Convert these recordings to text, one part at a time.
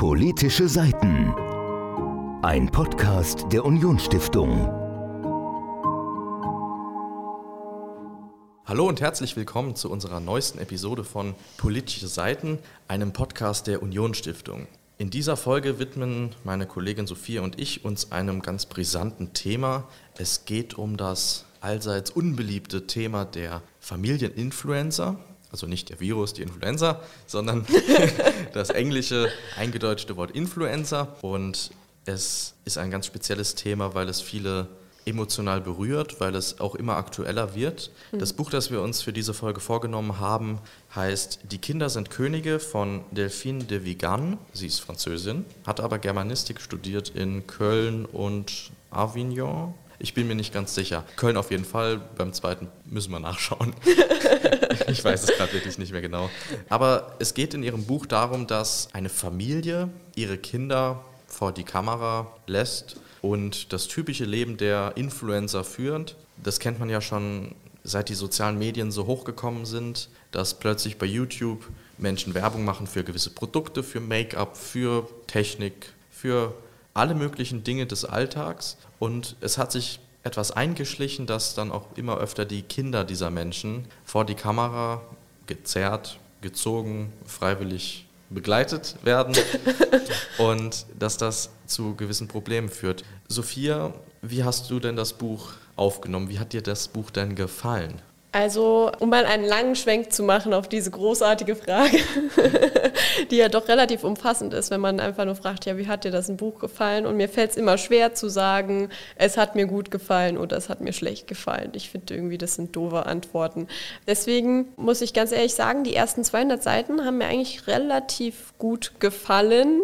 Politische Seiten. Ein Podcast der Unionsstiftung. Hallo und herzlich willkommen zu unserer neuesten Episode von Politische Seiten, einem Podcast der Unionsstiftung. In dieser Folge widmen meine Kollegin Sophia und ich uns einem ganz brisanten Thema. Es geht um das allseits unbeliebte Thema der Familieninfluencer also nicht der Virus, die Influenza, sondern das englische eingedeutschte Wort Influenza. Und es ist ein ganz spezielles Thema, weil es viele emotional berührt, weil es auch immer aktueller wird. Mhm. Das Buch, das wir uns für diese Folge vorgenommen haben, heißt Die Kinder sind Könige von Delphine de Vigan. Sie ist Französin, hat aber Germanistik studiert in Köln und Avignon. Ich bin mir nicht ganz sicher. Köln auf jeden Fall, beim zweiten müssen wir nachschauen. ich weiß es gerade wirklich nicht mehr genau. Aber es geht in ihrem Buch darum, dass eine Familie ihre Kinder vor die Kamera lässt und das typische Leben der Influencer führt. Das kennt man ja schon seit die sozialen Medien so hochgekommen sind, dass plötzlich bei YouTube Menschen Werbung machen für gewisse Produkte, für Make-up, für Technik, für alle möglichen Dinge des Alltags. Und es hat sich etwas eingeschlichen, dass dann auch immer öfter die Kinder dieser Menschen vor die Kamera gezerrt, gezogen, freiwillig begleitet werden und dass das zu gewissen Problemen führt. Sophia, wie hast du denn das Buch aufgenommen? Wie hat dir das Buch denn gefallen? Also, um mal einen langen Schwenk zu machen auf diese großartige Frage, die ja doch relativ umfassend ist, wenn man einfach nur fragt, ja, wie hat dir das ein Buch gefallen? Und mir fällt es immer schwer zu sagen, es hat mir gut gefallen oder es hat mir schlecht gefallen. Ich finde irgendwie, das sind doofe Antworten. Deswegen muss ich ganz ehrlich sagen, die ersten 200 Seiten haben mir eigentlich relativ gut gefallen.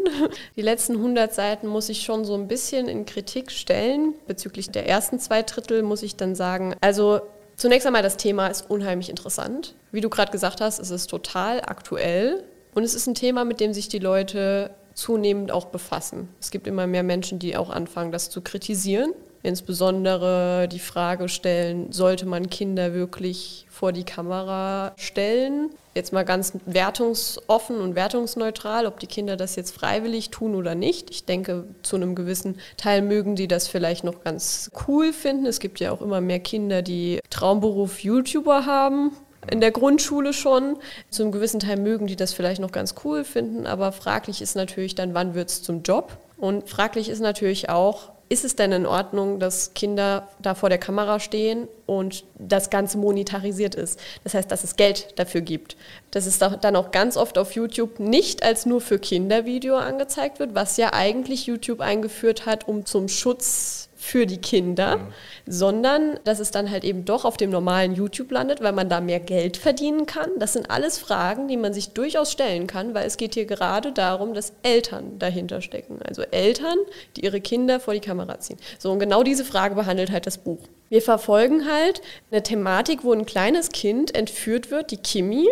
Die letzten 100 Seiten muss ich schon so ein bisschen in Kritik stellen. Bezüglich der ersten zwei Drittel muss ich dann sagen, also Zunächst einmal, das Thema ist unheimlich interessant. Wie du gerade gesagt hast, es ist total aktuell und es ist ein Thema, mit dem sich die Leute zunehmend auch befassen. Es gibt immer mehr Menschen, die auch anfangen, das zu kritisieren. Insbesondere die Frage stellen, sollte man Kinder wirklich vor die Kamera stellen? Jetzt mal ganz wertungsoffen und wertungsneutral, ob die Kinder das jetzt freiwillig tun oder nicht. Ich denke, zu einem gewissen Teil mögen die das vielleicht noch ganz cool finden. Es gibt ja auch immer mehr Kinder, die Traumberuf YouTuber haben in der Grundschule schon. Zu einem gewissen Teil mögen die das vielleicht noch ganz cool finden, aber fraglich ist natürlich dann, wann wird es zum Job? Und fraglich ist natürlich auch, ist es denn in Ordnung, dass Kinder da vor der Kamera stehen und das Ganze monetarisiert ist? Das heißt, dass es Geld dafür gibt. Dass es dann auch ganz oft auf YouTube nicht als nur für Kinder Video angezeigt wird, was ja eigentlich YouTube eingeführt hat, um zum Schutz für die Kinder, mhm. sondern dass es dann halt eben doch auf dem normalen YouTube landet, weil man da mehr Geld verdienen kann. Das sind alles Fragen, die man sich durchaus stellen kann, weil es geht hier gerade darum, dass Eltern dahinter stecken. Also Eltern, die ihre Kinder vor die Kamera ziehen. So, und genau diese Frage behandelt halt das Buch. Wir verfolgen halt eine Thematik, wo ein kleines Kind entführt wird, die Kimi,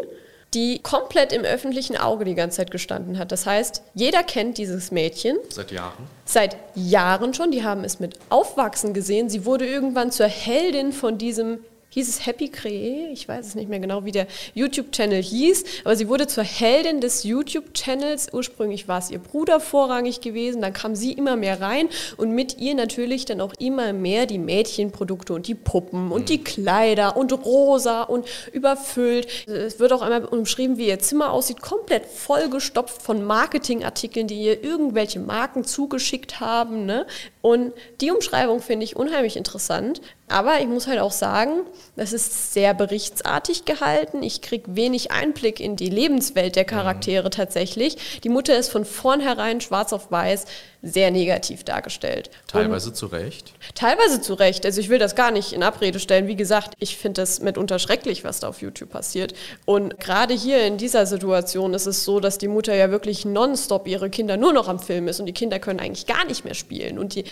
die komplett im öffentlichen Auge die ganze Zeit gestanden hat. Das heißt, jeder kennt dieses Mädchen. Seit Jahren? Seit Jahren schon. Die haben es mit Aufwachsen gesehen. Sie wurde irgendwann zur Heldin von diesem hieß es Happy Cree, ich weiß es nicht mehr genau, wie der YouTube-Channel hieß, aber sie wurde zur Heldin des YouTube-Channels. Ursprünglich war es ihr Bruder vorrangig gewesen, dann kam sie immer mehr rein und mit ihr natürlich dann auch immer mehr die Mädchenprodukte und die Puppen und die Kleider und rosa und überfüllt. Es wird auch einmal umschrieben, wie ihr Zimmer aussieht, komplett vollgestopft von Marketingartikeln, die ihr irgendwelche Marken zugeschickt haben. Ne? Und die Umschreibung finde ich unheimlich interessant, aber ich muss halt auch sagen, das ist sehr berichtsartig gehalten. Ich kriege wenig Einblick in die Lebenswelt der Charaktere mhm. tatsächlich. Die Mutter ist von vornherein schwarz auf weiß sehr negativ dargestellt. Teilweise Und zu Recht? Teilweise zu Recht. Also ich will das gar nicht in Abrede stellen. Wie gesagt, ich finde das mitunter schrecklich, was da auf YouTube passiert. Und gerade hier in dieser Situation ist es so, dass die Mutter ja wirklich nonstop ihre Kinder nur noch am Film ist und die Kinder können eigentlich gar nicht mehr spielen. Und die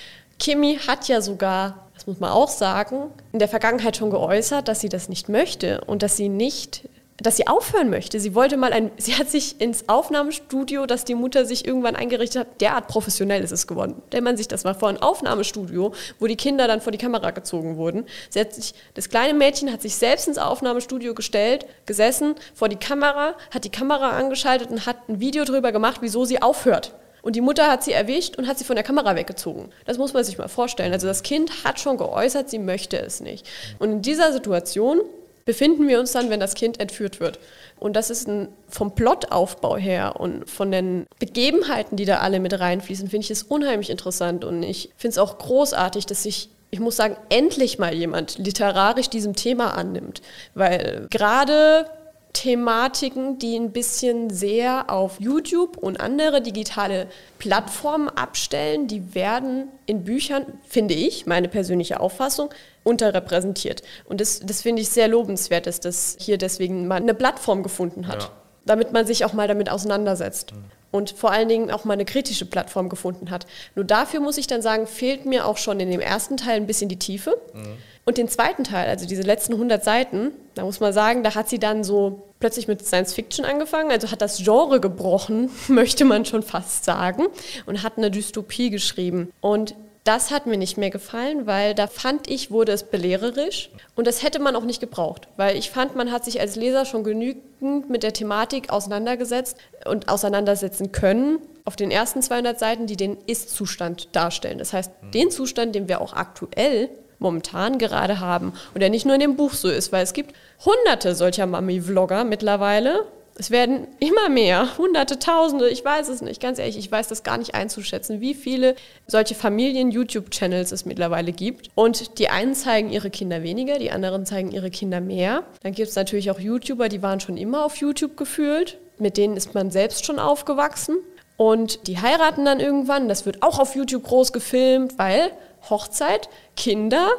Kimi hat ja sogar, das muss man auch sagen, in der Vergangenheit schon geäußert, dass sie das nicht möchte und dass sie nicht dass sie aufhören möchte. Sie wollte mal ein, sie hat sich ins Aufnahmestudio, das die Mutter sich irgendwann eingerichtet hat, derart professionell ist es geworden. Stellt man sich das mal vor, ein Aufnahmestudio, wo die Kinder dann vor die Kamera gezogen wurden. Sie hat sich, das kleine Mädchen hat sich selbst ins Aufnahmestudio gestellt, gesessen vor die Kamera, hat die Kamera angeschaltet und hat ein Video darüber gemacht, wieso sie aufhört. Und die Mutter hat sie erwischt und hat sie von der Kamera weggezogen. Das muss man sich mal vorstellen. Also das Kind hat schon geäußert, sie möchte es nicht. Und in dieser Situation befinden wir uns dann, wenn das Kind entführt wird. Und das ist ein, vom Plotaufbau her und von den Begebenheiten, die da alle mit reinfließen, finde ich es unheimlich interessant. Und ich finde es auch großartig, dass sich ich muss sagen, endlich mal jemand literarisch diesem Thema annimmt. Weil gerade Thematiken, die ein bisschen sehr auf YouTube und andere digitale Plattformen abstellen, die werden in Büchern, finde ich, meine persönliche Auffassung, unterrepräsentiert. Und das, das finde ich sehr lobenswert, dass das hier deswegen mal eine Plattform gefunden hat, ja. damit man sich auch mal damit auseinandersetzt. Mhm. Und vor allen Dingen auch mal eine kritische Plattform gefunden hat. Nur dafür muss ich dann sagen, fehlt mir auch schon in dem ersten Teil ein bisschen die Tiefe. Mhm. Und den zweiten Teil, also diese letzten 100 Seiten, da muss man sagen, da hat sie dann so plötzlich mit Science Fiction angefangen, also hat das Genre gebrochen, möchte man schon fast sagen, und hat eine Dystopie geschrieben. Und das hat mir nicht mehr gefallen, weil da fand ich, wurde es belehrerisch und das hätte man auch nicht gebraucht, weil ich fand, man hat sich als Leser schon genügend mit der Thematik auseinandergesetzt und auseinandersetzen können auf den ersten 200 Seiten, die den Ist-Zustand darstellen. Das heißt, den Zustand, den wir auch aktuell momentan gerade haben und der nicht nur in dem Buch so ist, weil es gibt hunderte solcher Mami-Vlogger mittlerweile. Es werden immer mehr, hunderte, tausende, ich weiß es nicht, ganz ehrlich, ich weiß das gar nicht einzuschätzen, wie viele solche Familien-YouTube-Channels es mittlerweile gibt. Und die einen zeigen ihre Kinder weniger, die anderen zeigen ihre Kinder mehr. Dann gibt es natürlich auch YouTuber, die waren schon immer auf YouTube gefühlt, mit denen ist man selbst schon aufgewachsen. Und die heiraten dann irgendwann, das wird auch auf YouTube groß gefilmt, weil Hochzeit, Kinder,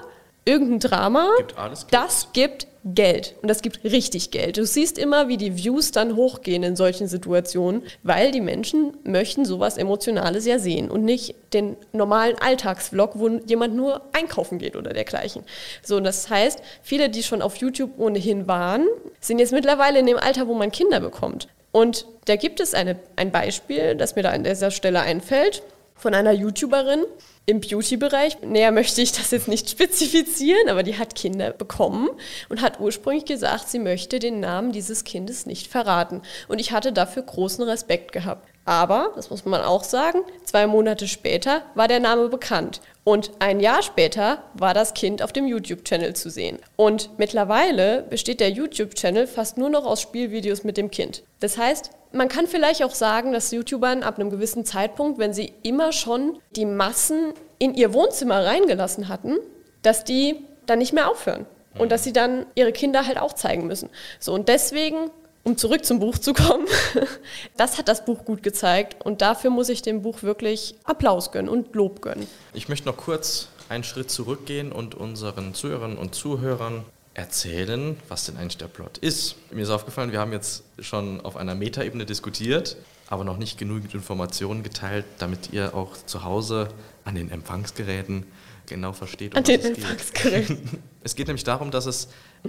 irgendein Drama, gibt das gibt Geld. Und das gibt richtig Geld. Du siehst immer, wie die Views dann hochgehen in solchen Situationen, weil die Menschen möchten sowas Emotionales ja sehen und nicht den normalen Alltagsvlog, wo jemand nur einkaufen geht oder dergleichen. So, und das heißt, viele, die schon auf YouTube ohnehin waren, sind jetzt mittlerweile in dem Alter, wo man Kinder bekommt. Und da gibt es eine, ein Beispiel, das mir da an dieser Stelle einfällt, von einer YouTuberin, im Beauty-Bereich. Näher möchte ich das jetzt nicht spezifizieren, aber die hat Kinder bekommen und hat ursprünglich gesagt, sie möchte den Namen dieses Kindes nicht verraten. Und ich hatte dafür großen Respekt gehabt. Aber, das muss man auch sagen, zwei Monate später war der Name bekannt. Und ein Jahr später war das Kind auf dem YouTube-Channel zu sehen. Und mittlerweile besteht der YouTube-Channel fast nur noch aus Spielvideos mit dem Kind. Das heißt, man kann vielleicht auch sagen, dass YouTubern ab einem gewissen Zeitpunkt, wenn sie immer schon die Massen in ihr Wohnzimmer reingelassen hatten, dass die dann nicht mehr aufhören. Und dass sie dann ihre Kinder halt auch zeigen müssen. So, und deswegen um zurück zum Buch zu kommen, das hat das Buch gut gezeigt und dafür muss ich dem Buch wirklich Applaus gönnen und Lob gönnen. Ich möchte noch kurz einen Schritt zurückgehen und unseren Zuhörern und Zuhörern erzählen, was denn eigentlich der Plot ist. Mir ist aufgefallen, wir haben jetzt schon auf einer Metaebene diskutiert, aber noch nicht genügend Informationen geteilt, damit ihr auch zu Hause an den Empfangsgeräten genau versteht, um an was den es Empfangsgeräten. geht. Es geht nämlich darum, dass es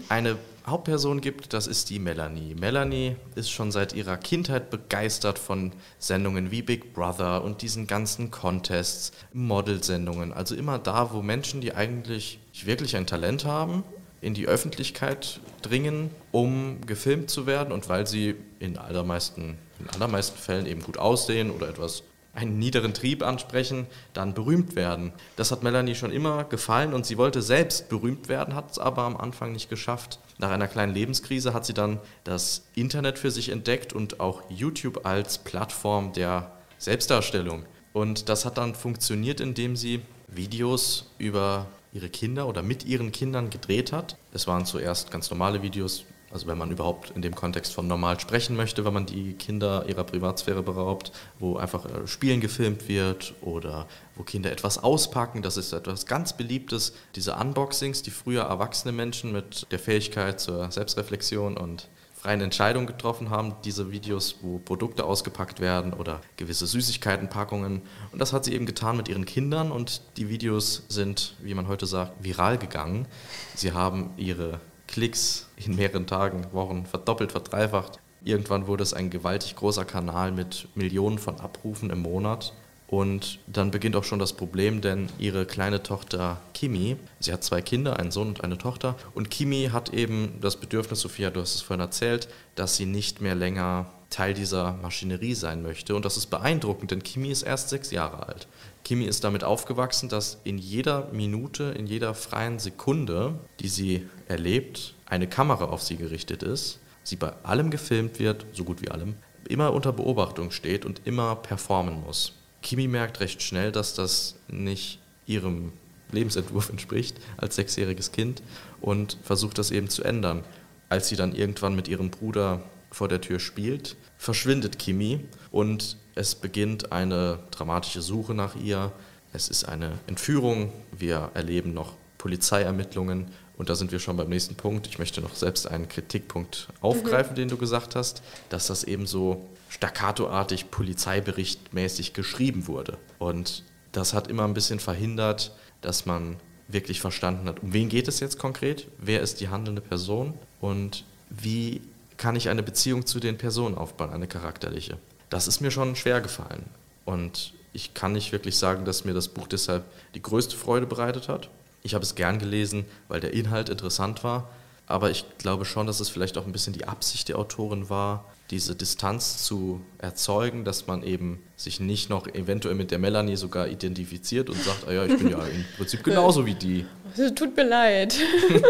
eine Hauptperson gibt, das ist die Melanie. Melanie ist schon seit ihrer Kindheit begeistert von Sendungen wie Big Brother und diesen ganzen Contests, Modelsendungen. Also immer da, wo Menschen, die eigentlich wirklich ein Talent haben, in die Öffentlichkeit dringen, um gefilmt zu werden und weil sie in allermeisten, in allermeisten Fällen eben gut aussehen oder etwas einen niederen Trieb ansprechen, dann berühmt werden. Das hat Melanie schon immer gefallen und sie wollte selbst berühmt werden, hat es aber am Anfang nicht geschafft. Nach einer kleinen Lebenskrise hat sie dann das Internet für sich entdeckt und auch YouTube als Plattform der Selbstdarstellung. Und das hat dann funktioniert, indem sie Videos über ihre Kinder oder mit ihren Kindern gedreht hat. Es waren zuerst ganz normale Videos, also wenn man überhaupt in dem Kontext von normal sprechen möchte, wenn man die Kinder ihrer Privatsphäre beraubt, wo einfach äh, Spielen gefilmt wird oder wo Kinder etwas auspacken, das ist etwas ganz Beliebtes. Diese Unboxings, die früher erwachsene Menschen mit der Fähigkeit zur Selbstreflexion und freien Entscheidungen getroffen haben, diese Videos, wo Produkte ausgepackt werden oder gewisse Süßigkeitenpackungen. Und das hat sie eben getan mit ihren Kindern und die Videos sind, wie man heute sagt, viral gegangen. Sie haben ihre Klicks in mehreren Tagen, Wochen verdoppelt, verdreifacht. Irgendwann wurde es ein gewaltig großer Kanal mit Millionen von Abrufen im Monat. Und dann beginnt auch schon das Problem, denn ihre kleine Tochter Kimi, sie hat zwei Kinder, einen Sohn und eine Tochter, und Kimi hat eben das Bedürfnis, Sophia, du hast es vorhin erzählt, dass sie nicht mehr länger Teil dieser Maschinerie sein möchte. Und das ist beeindruckend, denn Kimi ist erst sechs Jahre alt. Kimi ist damit aufgewachsen, dass in jeder Minute, in jeder freien Sekunde, die sie erlebt, eine Kamera auf sie gerichtet ist, sie bei allem gefilmt wird, so gut wie allem, immer unter Beobachtung steht und immer performen muss. Kimi merkt recht schnell, dass das nicht ihrem Lebensentwurf entspricht als sechsjähriges Kind und versucht das eben zu ändern. Als sie dann irgendwann mit ihrem Bruder vor der Tür spielt, verschwindet Kimi und es beginnt eine dramatische Suche nach ihr. Es ist eine Entführung. Wir erleben noch Polizeiermittlungen und da sind wir schon beim nächsten Punkt. Ich möchte noch selbst einen Kritikpunkt aufgreifen, mhm. den du gesagt hast, dass das eben so staccatoartig polizeiberichtmäßig geschrieben wurde. Und das hat immer ein bisschen verhindert, dass man wirklich verstanden hat, um wen geht es jetzt konkret, wer ist die handelnde Person und wie kann ich eine Beziehung zu den Personen aufbauen, eine charakterliche. Das ist mir schon schwer gefallen. Und ich kann nicht wirklich sagen, dass mir das Buch deshalb die größte Freude bereitet hat. Ich habe es gern gelesen, weil der Inhalt interessant war. Aber ich glaube schon, dass es vielleicht auch ein bisschen die Absicht der Autorin war, diese Distanz zu erzeugen, dass man eben sich nicht noch eventuell mit der Melanie sogar identifiziert und sagt, ah ja, ich bin ja im Prinzip genauso wie die. Tut mir leid.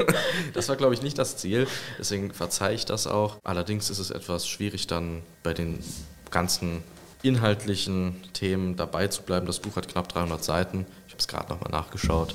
das war, glaube ich, nicht das Ziel. Deswegen verzeihe ich das auch. Allerdings ist es etwas schwierig, dann bei den ganzen inhaltlichen Themen dabei zu bleiben. Das Buch hat knapp 300 Seiten. Ich habe es gerade nochmal nachgeschaut.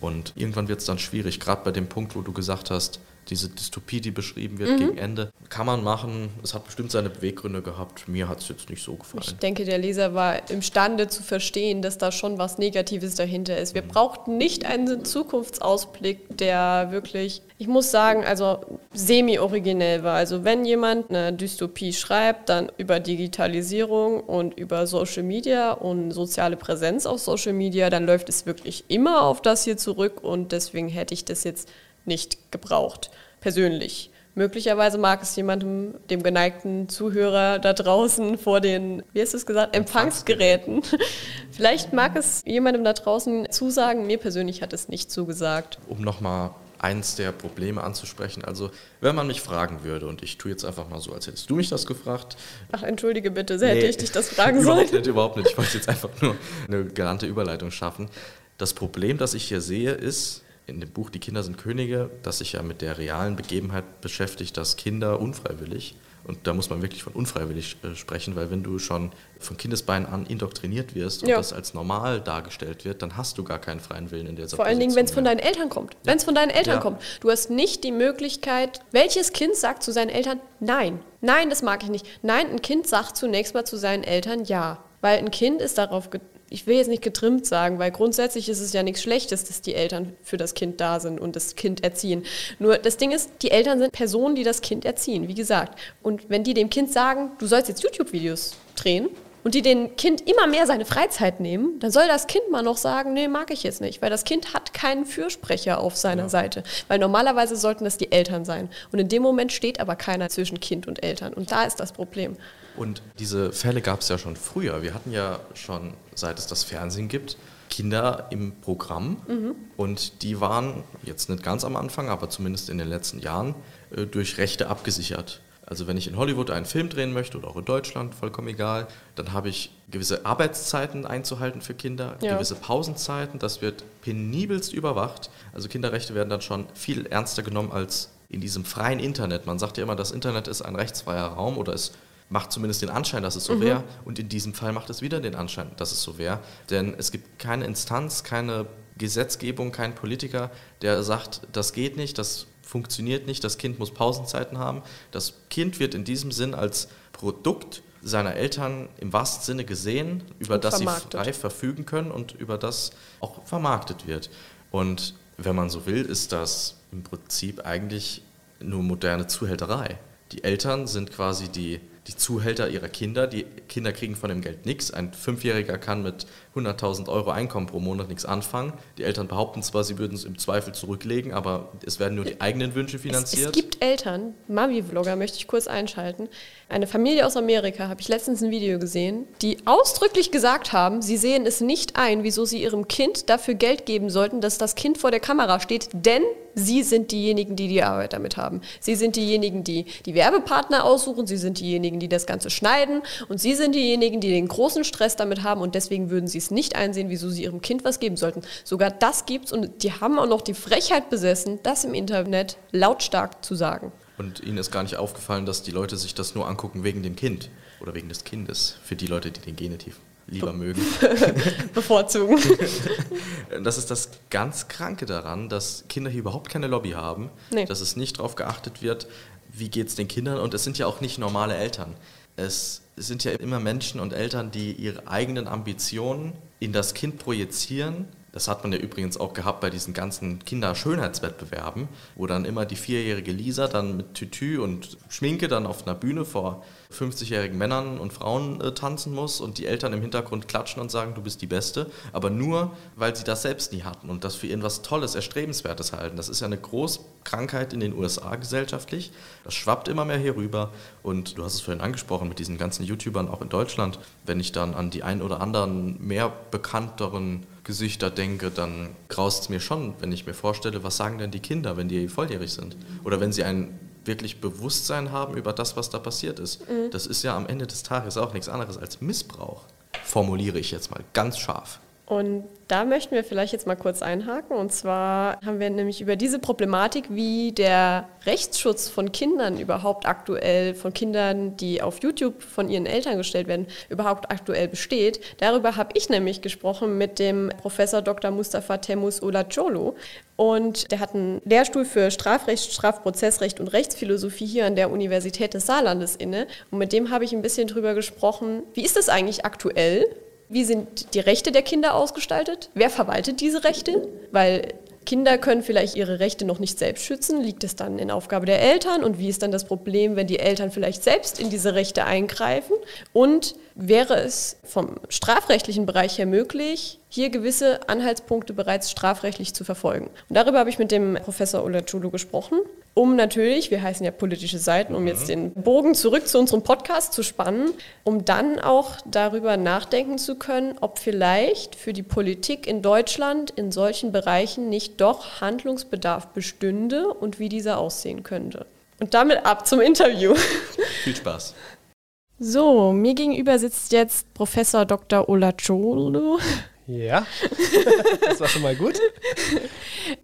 Und irgendwann wird es dann schwierig, gerade bei dem Punkt, wo du gesagt hast, diese Dystopie, die beschrieben wird mhm. gegen Ende, kann man machen. Es hat bestimmt seine Beweggründe gehabt. Mir hat es jetzt nicht so gefallen. Ich denke, der Leser war imstande zu verstehen, dass da schon was Negatives dahinter ist. Wir mhm. brauchten nicht einen Zukunftsausblick, der wirklich, ich muss sagen, also semi-originell war. Also wenn jemand eine Dystopie schreibt, dann über Digitalisierung und über Social Media und soziale Präsenz auf Social Media, dann läuft es wirklich immer auf das hier zurück und deswegen hätte ich das jetzt nicht gebraucht, persönlich. Möglicherweise mag es jemandem, dem geneigten Zuhörer da draußen vor den, wie hast du es gesagt, Empfangsgeräten. Vielleicht mag es jemandem da draußen zusagen. Mir persönlich hat es nicht zugesagt. Um nochmal eins der Probleme anzusprechen. Also, wenn man mich fragen würde, und ich tue jetzt einfach mal so, als hättest du mich das gefragt. Ach, entschuldige bitte, nee, hätte ich dich das fragen sollen? Überhaupt nicht, überhaupt nicht. Ich wollte jetzt einfach nur eine galante Überleitung schaffen. Das Problem, das ich hier sehe, ist, in dem Buch Die Kinder sind Könige, das sich ja mit der realen Begebenheit beschäftigt, dass Kinder unfreiwillig, und da muss man wirklich von unfreiwillig äh, sprechen, weil wenn du schon von Kindesbeinen an indoktriniert wirst und ja. das als normal dargestellt wird, dann hast du gar keinen freien Willen in der Situation. Vor allen Dingen, wenn es von deinen Eltern kommt. Ja. Wenn es von deinen Eltern ja. kommt. Du hast nicht die Möglichkeit, welches Kind sagt zu seinen Eltern Nein. Nein, das mag ich nicht. Nein, ein Kind sagt zunächst mal zu seinen Eltern Ja. Weil ein Kind ist darauf ich will jetzt nicht getrimmt sagen, weil grundsätzlich ist es ja nichts Schlechtes, dass die Eltern für das Kind da sind und das Kind erziehen. Nur das Ding ist, die Eltern sind Personen, die das Kind erziehen, wie gesagt. Und wenn die dem Kind sagen, du sollst jetzt YouTube-Videos drehen, und die dem Kind immer mehr seine Freizeit nehmen, dann soll das Kind mal noch sagen, nee, mag ich jetzt nicht, weil das Kind hat keinen Fürsprecher auf seiner ja. Seite. Weil normalerweise sollten das die Eltern sein. Und in dem Moment steht aber keiner zwischen Kind und Eltern. Und da ist das Problem. Und diese Fälle gab es ja schon früher. Wir hatten ja schon, seit es das Fernsehen gibt, Kinder im Programm. Mhm. Und die waren jetzt nicht ganz am Anfang, aber zumindest in den letzten Jahren äh, durch Rechte abgesichert. Also wenn ich in Hollywood einen Film drehen möchte oder auch in Deutschland, vollkommen egal, dann habe ich gewisse Arbeitszeiten einzuhalten für Kinder, ja. gewisse Pausenzeiten, das wird penibelst überwacht. Also Kinderrechte werden dann schon viel ernster genommen als in diesem freien Internet. Man sagt ja immer, das Internet ist ein rechtsfreier Raum oder es macht zumindest den Anschein, dass es so mhm. wäre. Und in diesem Fall macht es wieder den Anschein, dass es so wäre. Denn es gibt keine Instanz, keine Gesetzgebung, keinen Politiker, der sagt, das geht nicht, das funktioniert nicht, das Kind muss Pausenzeiten haben. Das Kind wird in diesem Sinn als Produkt seiner Eltern im wahrsten Sinne gesehen, über und das sie frei verfügen können und über das auch vermarktet wird. Und wenn man so will, ist das im Prinzip eigentlich nur moderne Zuhälterei. Die Eltern sind quasi die die Zuhälter ihrer Kinder. Die Kinder kriegen von dem Geld nichts. Ein Fünfjähriger kann mit 100.000 Euro Einkommen pro Monat nichts anfangen. Die Eltern behaupten zwar, sie würden es im Zweifel zurücklegen, aber es werden nur die eigenen Wünsche finanziert. Es, es gibt Eltern, Mami-Vlogger möchte ich kurz einschalten, Eine Familie aus Amerika, habe ich letztens ein Video gesehen, die ausdrücklich gesagt haben, sie sehen es nicht ein, wieso sie ihrem Kind dafür Geld geben sollten, dass das Kind vor der Kamera steht, denn Sie sind diejenigen, die die Arbeit damit haben. Sie sind diejenigen, die die Werbepartner aussuchen. Sie sind diejenigen, die das Ganze schneiden. Und Sie sind diejenigen, die den großen Stress damit haben. Und deswegen würden Sie es nicht einsehen, wieso Sie Ihrem Kind was geben sollten. Sogar das gibt's. Und die haben auch noch die Frechheit besessen, das im Internet lautstark zu sagen. Und Ihnen ist gar nicht aufgefallen, dass die Leute sich das nur angucken wegen dem Kind oder wegen des Kindes, für die Leute, die den Genitiv lieber mögen. Bevorzugen. Das ist das ganz Kranke daran, dass Kinder hier überhaupt keine Lobby haben, nee. dass es nicht darauf geachtet wird, wie geht es den Kindern und es sind ja auch nicht normale Eltern. Es sind ja immer Menschen und Eltern, die ihre eigenen Ambitionen in das Kind projizieren das hat man ja übrigens auch gehabt bei diesen ganzen Kinderschönheitswettbewerben, wo dann immer die vierjährige Lisa dann mit Tütü und Schminke dann auf einer Bühne vor 50-jährigen Männern und Frauen äh, tanzen muss und die Eltern im Hintergrund klatschen und sagen, du bist die Beste, aber nur, weil sie das selbst nie hatten und das für irgendwas Tolles, Erstrebenswertes halten. Das ist ja eine Großkrankheit in den USA gesellschaftlich. Das schwappt immer mehr hier rüber und du hast es vorhin angesprochen mit diesen ganzen YouTubern auch in Deutschland. Wenn ich dann an die ein oder anderen mehr bekannteren Gesichter denke, dann graust es mir schon, wenn ich mir vorstelle, was sagen denn die Kinder, wenn die volljährig sind? Oder wenn sie ein wirklich Bewusstsein haben über das, was da passiert ist. Mhm. Das ist ja am Ende des Tages auch nichts anderes als Missbrauch. Formuliere ich jetzt mal ganz scharf. Und da möchten wir vielleicht jetzt mal kurz einhaken. Und zwar haben wir nämlich über diese Problematik, wie der Rechtsschutz von Kindern überhaupt aktuell, von Kindern, die auf YouTube von ihren Eltern gestellt werden, überhaupt aktuell besteht. Darüber habe ich nämlich gesprochen mit dem Professor Dr. Mustafa Temus Olacolo. Und der hat einen Lehrstuhl für Strafrecht, Strafprozessrecht und Rechtsphilosophie hier an der Universität des Saarlandes inne. Und mit dem habe ich ein bisschen drüber gesprochen, wie ist das eigentlich aktuell? Wie sind die Rechte der Kinder ausgestaltet? Wer verwaltet diese Rechte? Weil Kinder können vielleicht ihre Rechte noch nicht selbst schützen. Liegt es dann in Aufgabe der Eltern? Und wie ist dann das Problem, wenn die Eltern vielleicht selbst in diese Rechte eingreifen? Und wäre es vom strafrechtlichen Bereich her möglich, hier gewisse Anhaltspunkte bereits strafrechtlich zu verfolgen. Und darüber habe ich mit dem Professor Olaculu gesprochen, um natürlich, wir heißen ja politische Seiten, um jetzt den Bogen zurück zu unserem Podcast zu spannen, um dann auch darüber nachdenken zu können, ob vielleicht für die Politik in Deutschland in solchen Bereichen nicht doch Handlungsbedarf bestünde und wie dieser aussehen könnte. Und damit ab zum Interview. Viel Spaß. So, mir gegenüber sitzt jetzt Professor Dr. Olacolo. Ja, das war schon mal gut.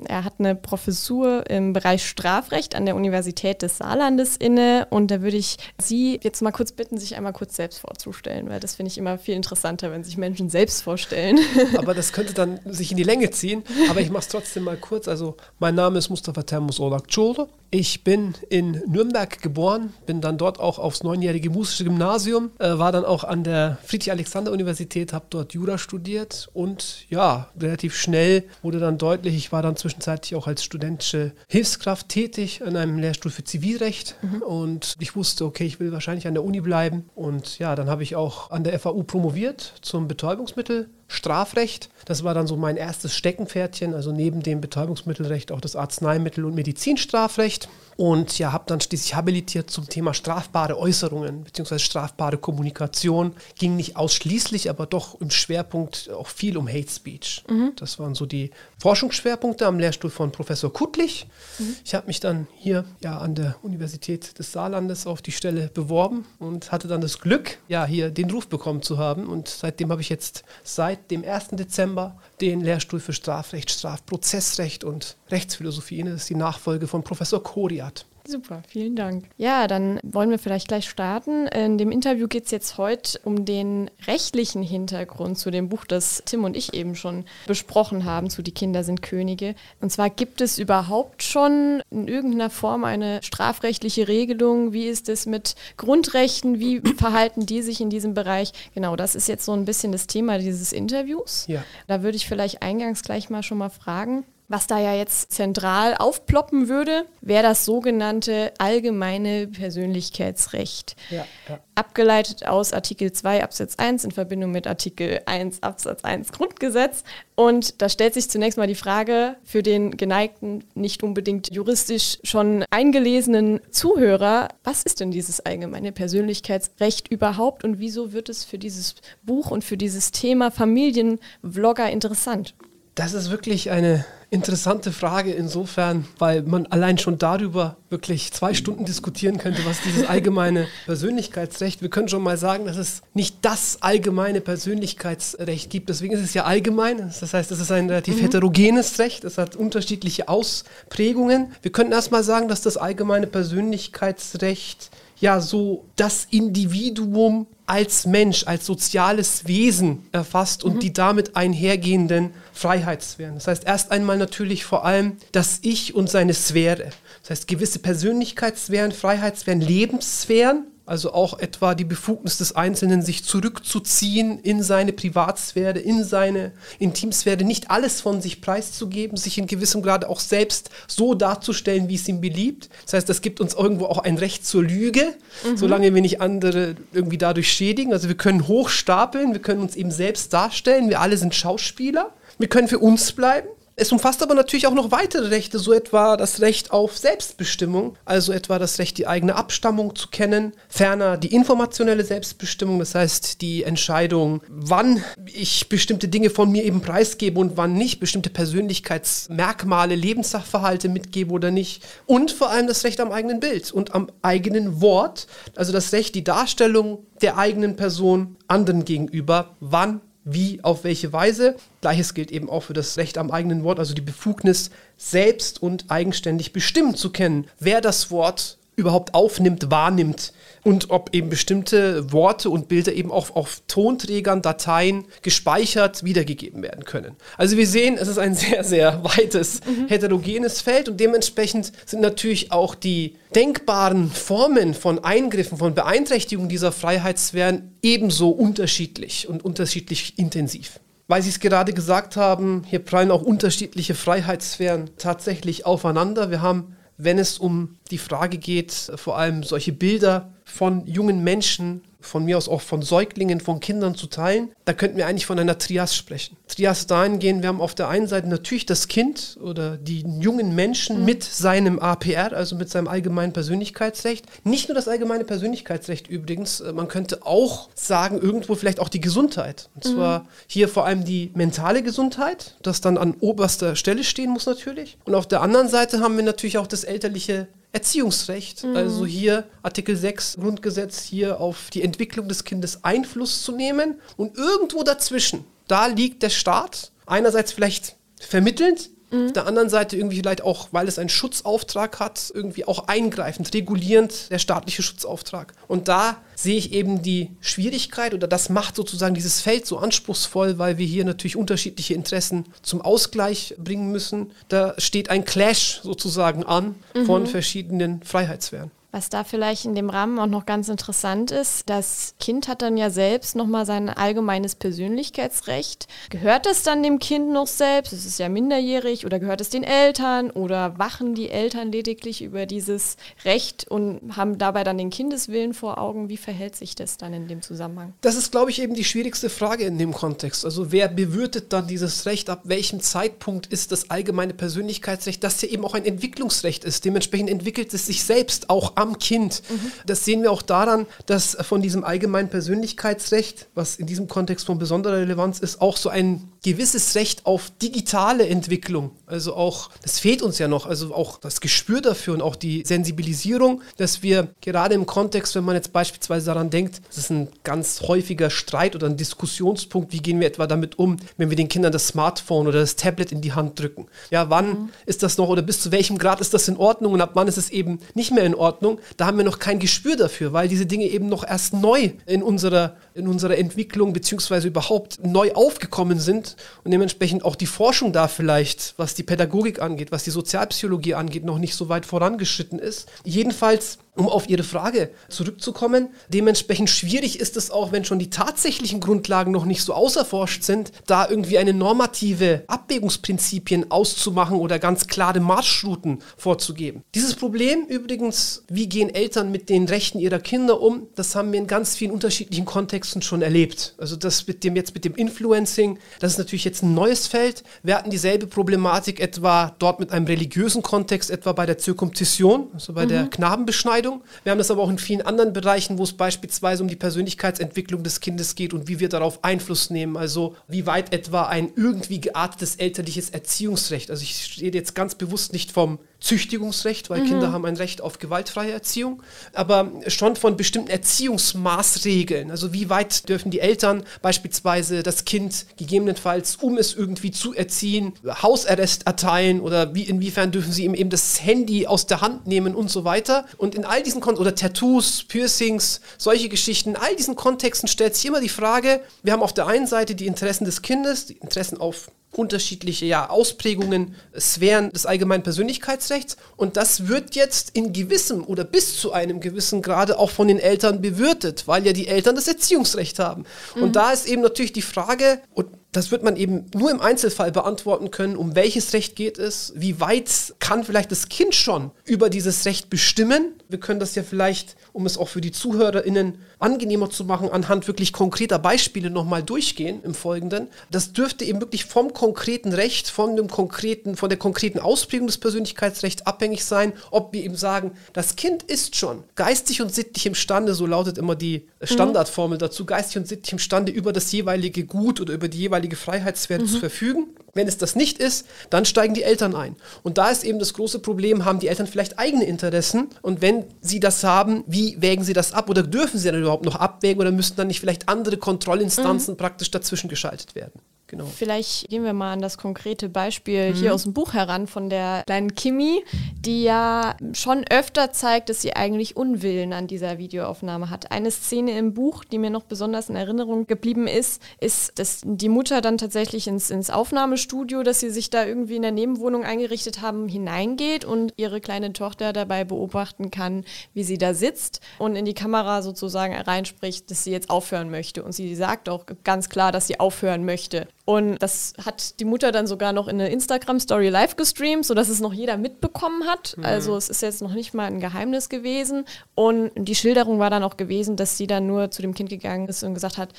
Er hat eine Professur im Bereich Strafrecht an der Universität des Saarlandes inne und da würde ich Sie jetzt mal kurz bitten, sich einmal kurz selbst vorzustellen, weil das finde ich immer viel interessanter, wenn sich Menschen selbst vorstellen. Aber das könnte dann sich in die Länge ziehen, aber ich mache es trotzdem mal kurz. Also mein Name ist Mustafa Termus Olakçoğlu. Ich bin in Nürnberg geboren, bin dann dort auch aufs neunjährige musische Gymnasium, äh, war dann auch an der Friedrich-Alexander-Universität, habe dort Jura studiert und ja, relativ schnell wurde dann deutlich, ich war dann zwischenzeitlich auch als studentische Hilfskraft tätig an einem Lehrstuhl für Zivilrecht. Mhm. und ich wusste, okay, ich will wahrscheinlich an der Uni bleiben. Und ja, dann habe ich auch an der FAU promoviert zum Betäubungsmittel Strafrecht. Das war dann so mein erstes Steckenpferdchen, also neben dem Betäubungsmittelrecht auch das Arzneimittel- und Medizinstrafrecht. Und ja, habe dann schließlich habilitiert zum Thema strafbare Äußerungen bzw. strafbare Kommunikation. Ging nicht ausschließlich, aber doch im Schwerpunkt auch viel um Hate Speech. Mhm. Das waren so die Forschungsschwerpunkte am Lehrstuhl von Professor Kuttlich. Mhm. Ich habe mich dann hier ja an der Universität des Saarlandes auf die Stelle beworben und hatte dann das Glück, ja, hier den Ruf bekommen zu haben. Und seitdem habe ich jetzt seit dem 1. Dezember den Lehrstuhl für Strafrecht, Strafprozessrecht und Rechtsphilosophie. Das ist die Nachfolge von Professor Koriat. Super, vielen Dank. Ja, dann wollen wir vielleicht gleich starten. In dem Interview geht es jetzt heute um den rechtlichen Hintergrund zu dem Buch, das Tim und ich eben schon besprochen haben, zu Die Kinder sind Könige. Und zwar gibt es überhaupt schon in irgendeiner Form eine strafrechtliche Regelung? Wie ist es mit Grundrechten? Wie verhalten die sich in diesem Bereich? Genau, das ist jetzt so ein bisschen das Thema dieses Interviews. Ja. Da würde ich vielleicht eingangs gleich mal schon mal fragen Was da ja jetzt zentral aufploppen würde, wäre das sogenannte allgemeine Persönlichkeitsrecht. Ja, ja. Abgeleitet aus Artikel 2 Absatz 1 in Verbindung mit Artikel 1 Absatz 1 Grundgesetz. Und da stellt sich zunächst mal die Frage für den geneigten, nicht unbedingt juristisch schon eingelesenen Zuhörer, was ist denn dieses allgemeine Persönlichkeitsrecht überhaupt und wieso wird es für dieses Buch und für dieses Thema Familienvlogger interessant? Das ist wirklich eine interessante Frage insofern, weil man allein schon darüber wirklich zwei Stunden diskutieren könnte, was dieses allgemeine Persönlichkeitsrecht. Wir können schon mal sagen, dass es nicht das allgemeine Persönlichkeitsrecht gibt. Deswegen ist es ja allgemein. Das heißt, es ist ein relativ mhm. heterogenes Recht. Es hat unterschiedliche Ausprägungen. Wir könnten erstmal sagen, dass das allgemeine Persönlichkeitsrecht ja so das Individuum als Mensch, als soziales Wesen erfasst und mhm. die damit einhergehenden Freiheitssphären. Das heißt erst einmal natürlich vor allem das Ich und seine Sphäre. Das heißt gewisse Persönlichkeitssphären, Freiheitssphären, Lebenssphären also auch etwa die Befugnis des Einzelnen, sich zurückzuziehen in seine Privatsphäre, in seine Intimsphäre, nicht alles von sich preiszugeben, sich in gewissem Grade auch selbst so darzustellen, wie es ihm beliebt. Das heißt, das gibt uns irgendwo auch ein Recht zur Lüge, mhm. solange wir nicht andere irgendwie dadurch schädigen. Also wir können hochstapeln, wir können uns eben selbst darstellen, wir alle sind Schauspieler, wir können für uns bleiben. Es umfasst aber natürlich auch noch weitere Rechte, so etwa das Recht auf Selbstbestimmung, also etwa das Recht, die eigene Abstammung zu kennen, ferner die informationelle Selbstbestimmung, das heißt die Entscheidung, wann ich bestimmte Dinge von mir eben preisgebe und wann nicht, bestimmte Persönlichkeitsmerkmale, Lebenssachverhalte mitgebe oder nicht. Und vor allem das Recht am eigenen Bild und am eigenen Wort, also das Recht, die Darstellung der eigenen Person anderen gegenüber, wann wie, auf welche Weise. Gleiches gilt eben auch für das Recht am eigenen Wort, also die Befugnis, selbst und eigenständig bestimmen zu können, wer das Wort überhaupt aufnimmt, wahrnimmt und ob eben bestimmte Worte und Bilder eben auch auf Tonträgern, Dateien gespeichert wiedergegeben werden können. Also wir sehen, es ist ein sehr, sehr weites, mhm. heterogenes Feld und dementsprechend sind natürlich auch die denkbaren Formen von Eingriffen, von Beeinträchtigungen dieser Freiheitssphären ebenso unterschiedlich und unterschiedlich intensiv. Weil Sie es gerade gesagt haben, hier prallen auch unterschiedliche Freiheitssphären tatsächlich aufeinander. Wir haben wenn es um die Frage geht, vor allem solche Bilder von jungen Menschen von mir aus auch von Säuglingen, von Kindern zu teilen, da könnten wir eigentlich von einer Trias sprechen. Trias dahingehend, wir haben auf der einen Seite natürlich das Kind oder die jungen Menschen mhm. mit seinem APR, also mit seinem allgemeinen Persönlichkeitsrecht. Nicht nur das allgemeine Persönlichkeitsrecht übrigens, äh, man könnte auch sagen, irgendwo vielleicht auch die Gesundheit. Und zwar mhm. hier vor allem die mentale Gesundheit, das dann an oberster Stelle stehen muss natürlich. Und auf der anderen Seite haben wir natürlich auch das elterliche Erziehungsrecht, mhm. also hier Artikel 6 Grundgesetz, hier auf die Entwicklung des Kindes Einfluss zu nehmen. Und irgendwo dazwischen, da liegt der Staat, einerseits vielleicht vermittelnd, Mhm. Auf der anderen Seite irgendwie vielleicht auch, weil es einen Schutzauftrag hat, irgendwie auch eingreifend, regulierend der staatliche Schutzauftrag. Und da sehe ich eben die Schwierigkeit oder das macht sozusagen dieses Feld so anspruchsvoll, weil wir hier natürlich unterschiedliche Interessen zum Ausgleich bringen müssen. Da steht ein Clash sozusagen an mhm. von verschiedenen Freiheitssphären. Was da vielleicht in dem Rahmen auch noch ganz interessant ist, das Kind hat dann ja selbst nochmal sein allgemeines Persönlichkeitsrecht. Gehört es dann dem Kind noch selbst? Es ist ja minderjährig oder gehört es den Eltern oder wachen die Eltern lediglich über dieses Recht und haben dabei dann den Kindeswillen vor Augen? Wie verhält sich das dann in dem Zusammenhang? Das ist, glaube ich, eben die schwierigste Frage in dem Kontext. Also wer bewirtet dann dieses Recht? Ab welchem Zeitpunkt ist das allgemeine Persönlichkeitsrecht, das ja eben auch ein Entwicklungsrecht ist? Dementsprechend entwickelt es sich selbst auch am Kind. Mhm. Das sehen wir auch daran, dass von diesem allgemeinen Persönlichkeitsrecht, was in diesem Kontext von besonderer Relevanz ist, auch so ein gewisses Recht auf digitale Entwicklung, also auch, das fehlt uns ja noch, also auch das Gespür dafür und auch die Sensibilisierung, dass wir gerade im Kontext, wenn man jetzt beispielsweise daran denkt, das ist ein ganz häufiger Streit oder ein Diskussionspunkt, wie gehen wir etwa damit um, wenn wir den Kindern das Smartphone oder das Tablet in die Hand drücken. Ja, wann mhm. ist das noch oder bis zu welchem Grad ist das in Ordnung und ab wann ist es eben nicht mehr in Ordnung? da haben wir noch kein Gespür dafür, weil diese Dinge eben noch erst neu in unserer, in unserer Entwicklung beziehungsweise überhaupt neu aufgekommen sind und dementsprechend auch die Forschung da vielleicht, was die Pädagogik angeht, was die Sozialpsychologie angeht, noch nicht so weit vorangeschritten ist. Jedenfalls um auf Ihre Frage zurückzukommen, dementsprechend schwierig ist es auch, wenn schon die tatsächlichen Grundlagen noch nicht so auserforscht sind, da irgendwie eine normative Abwägungsprinzipien auszumachen oder ganz klare Marschrouten vorzugeben. Dieses Problem übrigens, wie gehen Eltern mit den Rechten ihrer Kinder um, das haben wir in ganz vielen unterschiedlichen Kontexten schon erlebt. Also das mit dem jetzt mit dem Influencing, das ist natürlich jetzt ein neues Feld. Wir hatten dieselbe Problematik etwa dort mit einem religiösen Kontext, etwa bei der Zirkumzision, also bei mhm. der Knabenbeschneidung. Wir haben das aber auch in vielen anderen Bereichen, wo es beispielsweise um die Persönlichkeitsentwicklung des Kindes geht und wie wir darauf Einfluss nehmen. Also wie weit etwa ein irgendwie geartetes elterliches Erziehungsrecht, also ich rede jetzt ganz bewusst nicht vom Züchtigungsrecht, weil mhm. Kinder haben ein Recht auf gewaltfreie Erziehung, aber schon von bestimmten Erziehungsmaßregeln. Also wie weit dürfen die Eltern beispielsweise das Kind gegebenenfalls, um es irgendwie zu erziehen, Hausarrest erteilen oder wie inwiefern dürfen sie ihm eben das Handy aus der Hand nehmen und so weiter. Und in all diesen Kontexten, oder Tattoos, Piercings, solche Geschichten, in all diesen Kontexten stellt sich immer die Frage, wir haben auf der einen Seite die Interessen des Kindes, die Interessen auf unterschiedliche ja, Ausprägungen, Sphären des allgemeinen Persönlichkeitsrechts. Und das wird jetzt in gewissem oder bis zu einem gewissen Grade auch von den Eltern bewirtet, weil ja die Eltern das Erziehungsrecht haben. Mhm. Und da ist eben natürlich die Frage, und das wird man eben nur im Einzelfall beantworten können, um welches Recht geht es, wie weit kann vielleicht das Kind schon über dieses Recht bestimmen. Wir können das ja vielleicht, um es auch für die ZuhörerInnen angenehmer zu machen, anhand wirklich konkreter Beispiele nochmal durchgehen im Folgenden. Das dürfte eben wirklich vom konkreten Recht, von dem konkreten, von der konkreten Ausprägung des Persönlichkeitsrechts abhängig sein, ob wir eben sagen, das Kind ist schon geistig und sittlich imstande, so lautet immer die Standardformel dazu, geistig und sittlich imstande, über das jeweilige Gut oder über die jeweilige Freiheitssphäre mhm. zu verfügen. Wenn es das nicht ist, dann steigen die Eltern ein. Und da ist eben das große Problem, haben die Eltern vielleicht eigene Interessen? Und wenn sie das haben, wie wägen sie das ab? Oder dürfen sie dann überhaupt noch abwägen? Oder müssen dann nicht vielleicht andere Kontrollinstanzen mhm. praktisch dazwischen geschaltet werden? Genau. Vielleicht gehen wir mal an das konkrete Beispiel mhm. hier aus dem Buch heran von der kleinen Kimi, die ja schon öfter zeigt, dass sie eigentlich Unwillen an dieser Videoaufnahme hat. Eine Szene im Buch, die mir noch besonders in Erinnerung geblieben ist, ist, dass die Mutter dann tatsächlich ins, ins Aufnahmestudio, das sie sich da irgendwie in der Nebenwohnung eingerichtet haben, hineingeht und ihre kleine Tochter dabei beobachten kann, wie sie da sitzt und in die Kamera sozusagen reinspricht, dass sie jetzt aufhören möchte. Und sie sagt auch ganz klar, dass sie aufhören möchte. Und das hat die Mutter dann sogar noch in eine Instagram-Story live gestreamt, sodass es noch jeder mitbekommen hat. Mhm. Also es ist jetzt noch nicht mal ein Geheimnis gewesen. Und die Schilderung war dann auch gewesen, dass sie dann nur zu dem Kind gegangen ist und gesagt hat,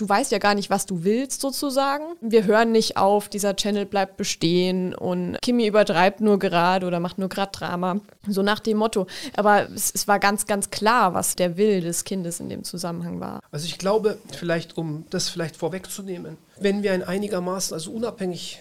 du weißt ja gar nicht, was du willst sozusagen. Wir hören nicht auf, dieser Channel bleibt bestehen und Kimi übertreibt nur gerade oder macht nur gerade Drama. So nach dem Motto. Aber es, es, war ganz, ganz klar, was der Will des Kindes in dem Zusammenhang war. Also ich glaube, vielleicht, um das vielleicht vorwegzunehmen, wenn wir ein einigermaßen, also unabhängig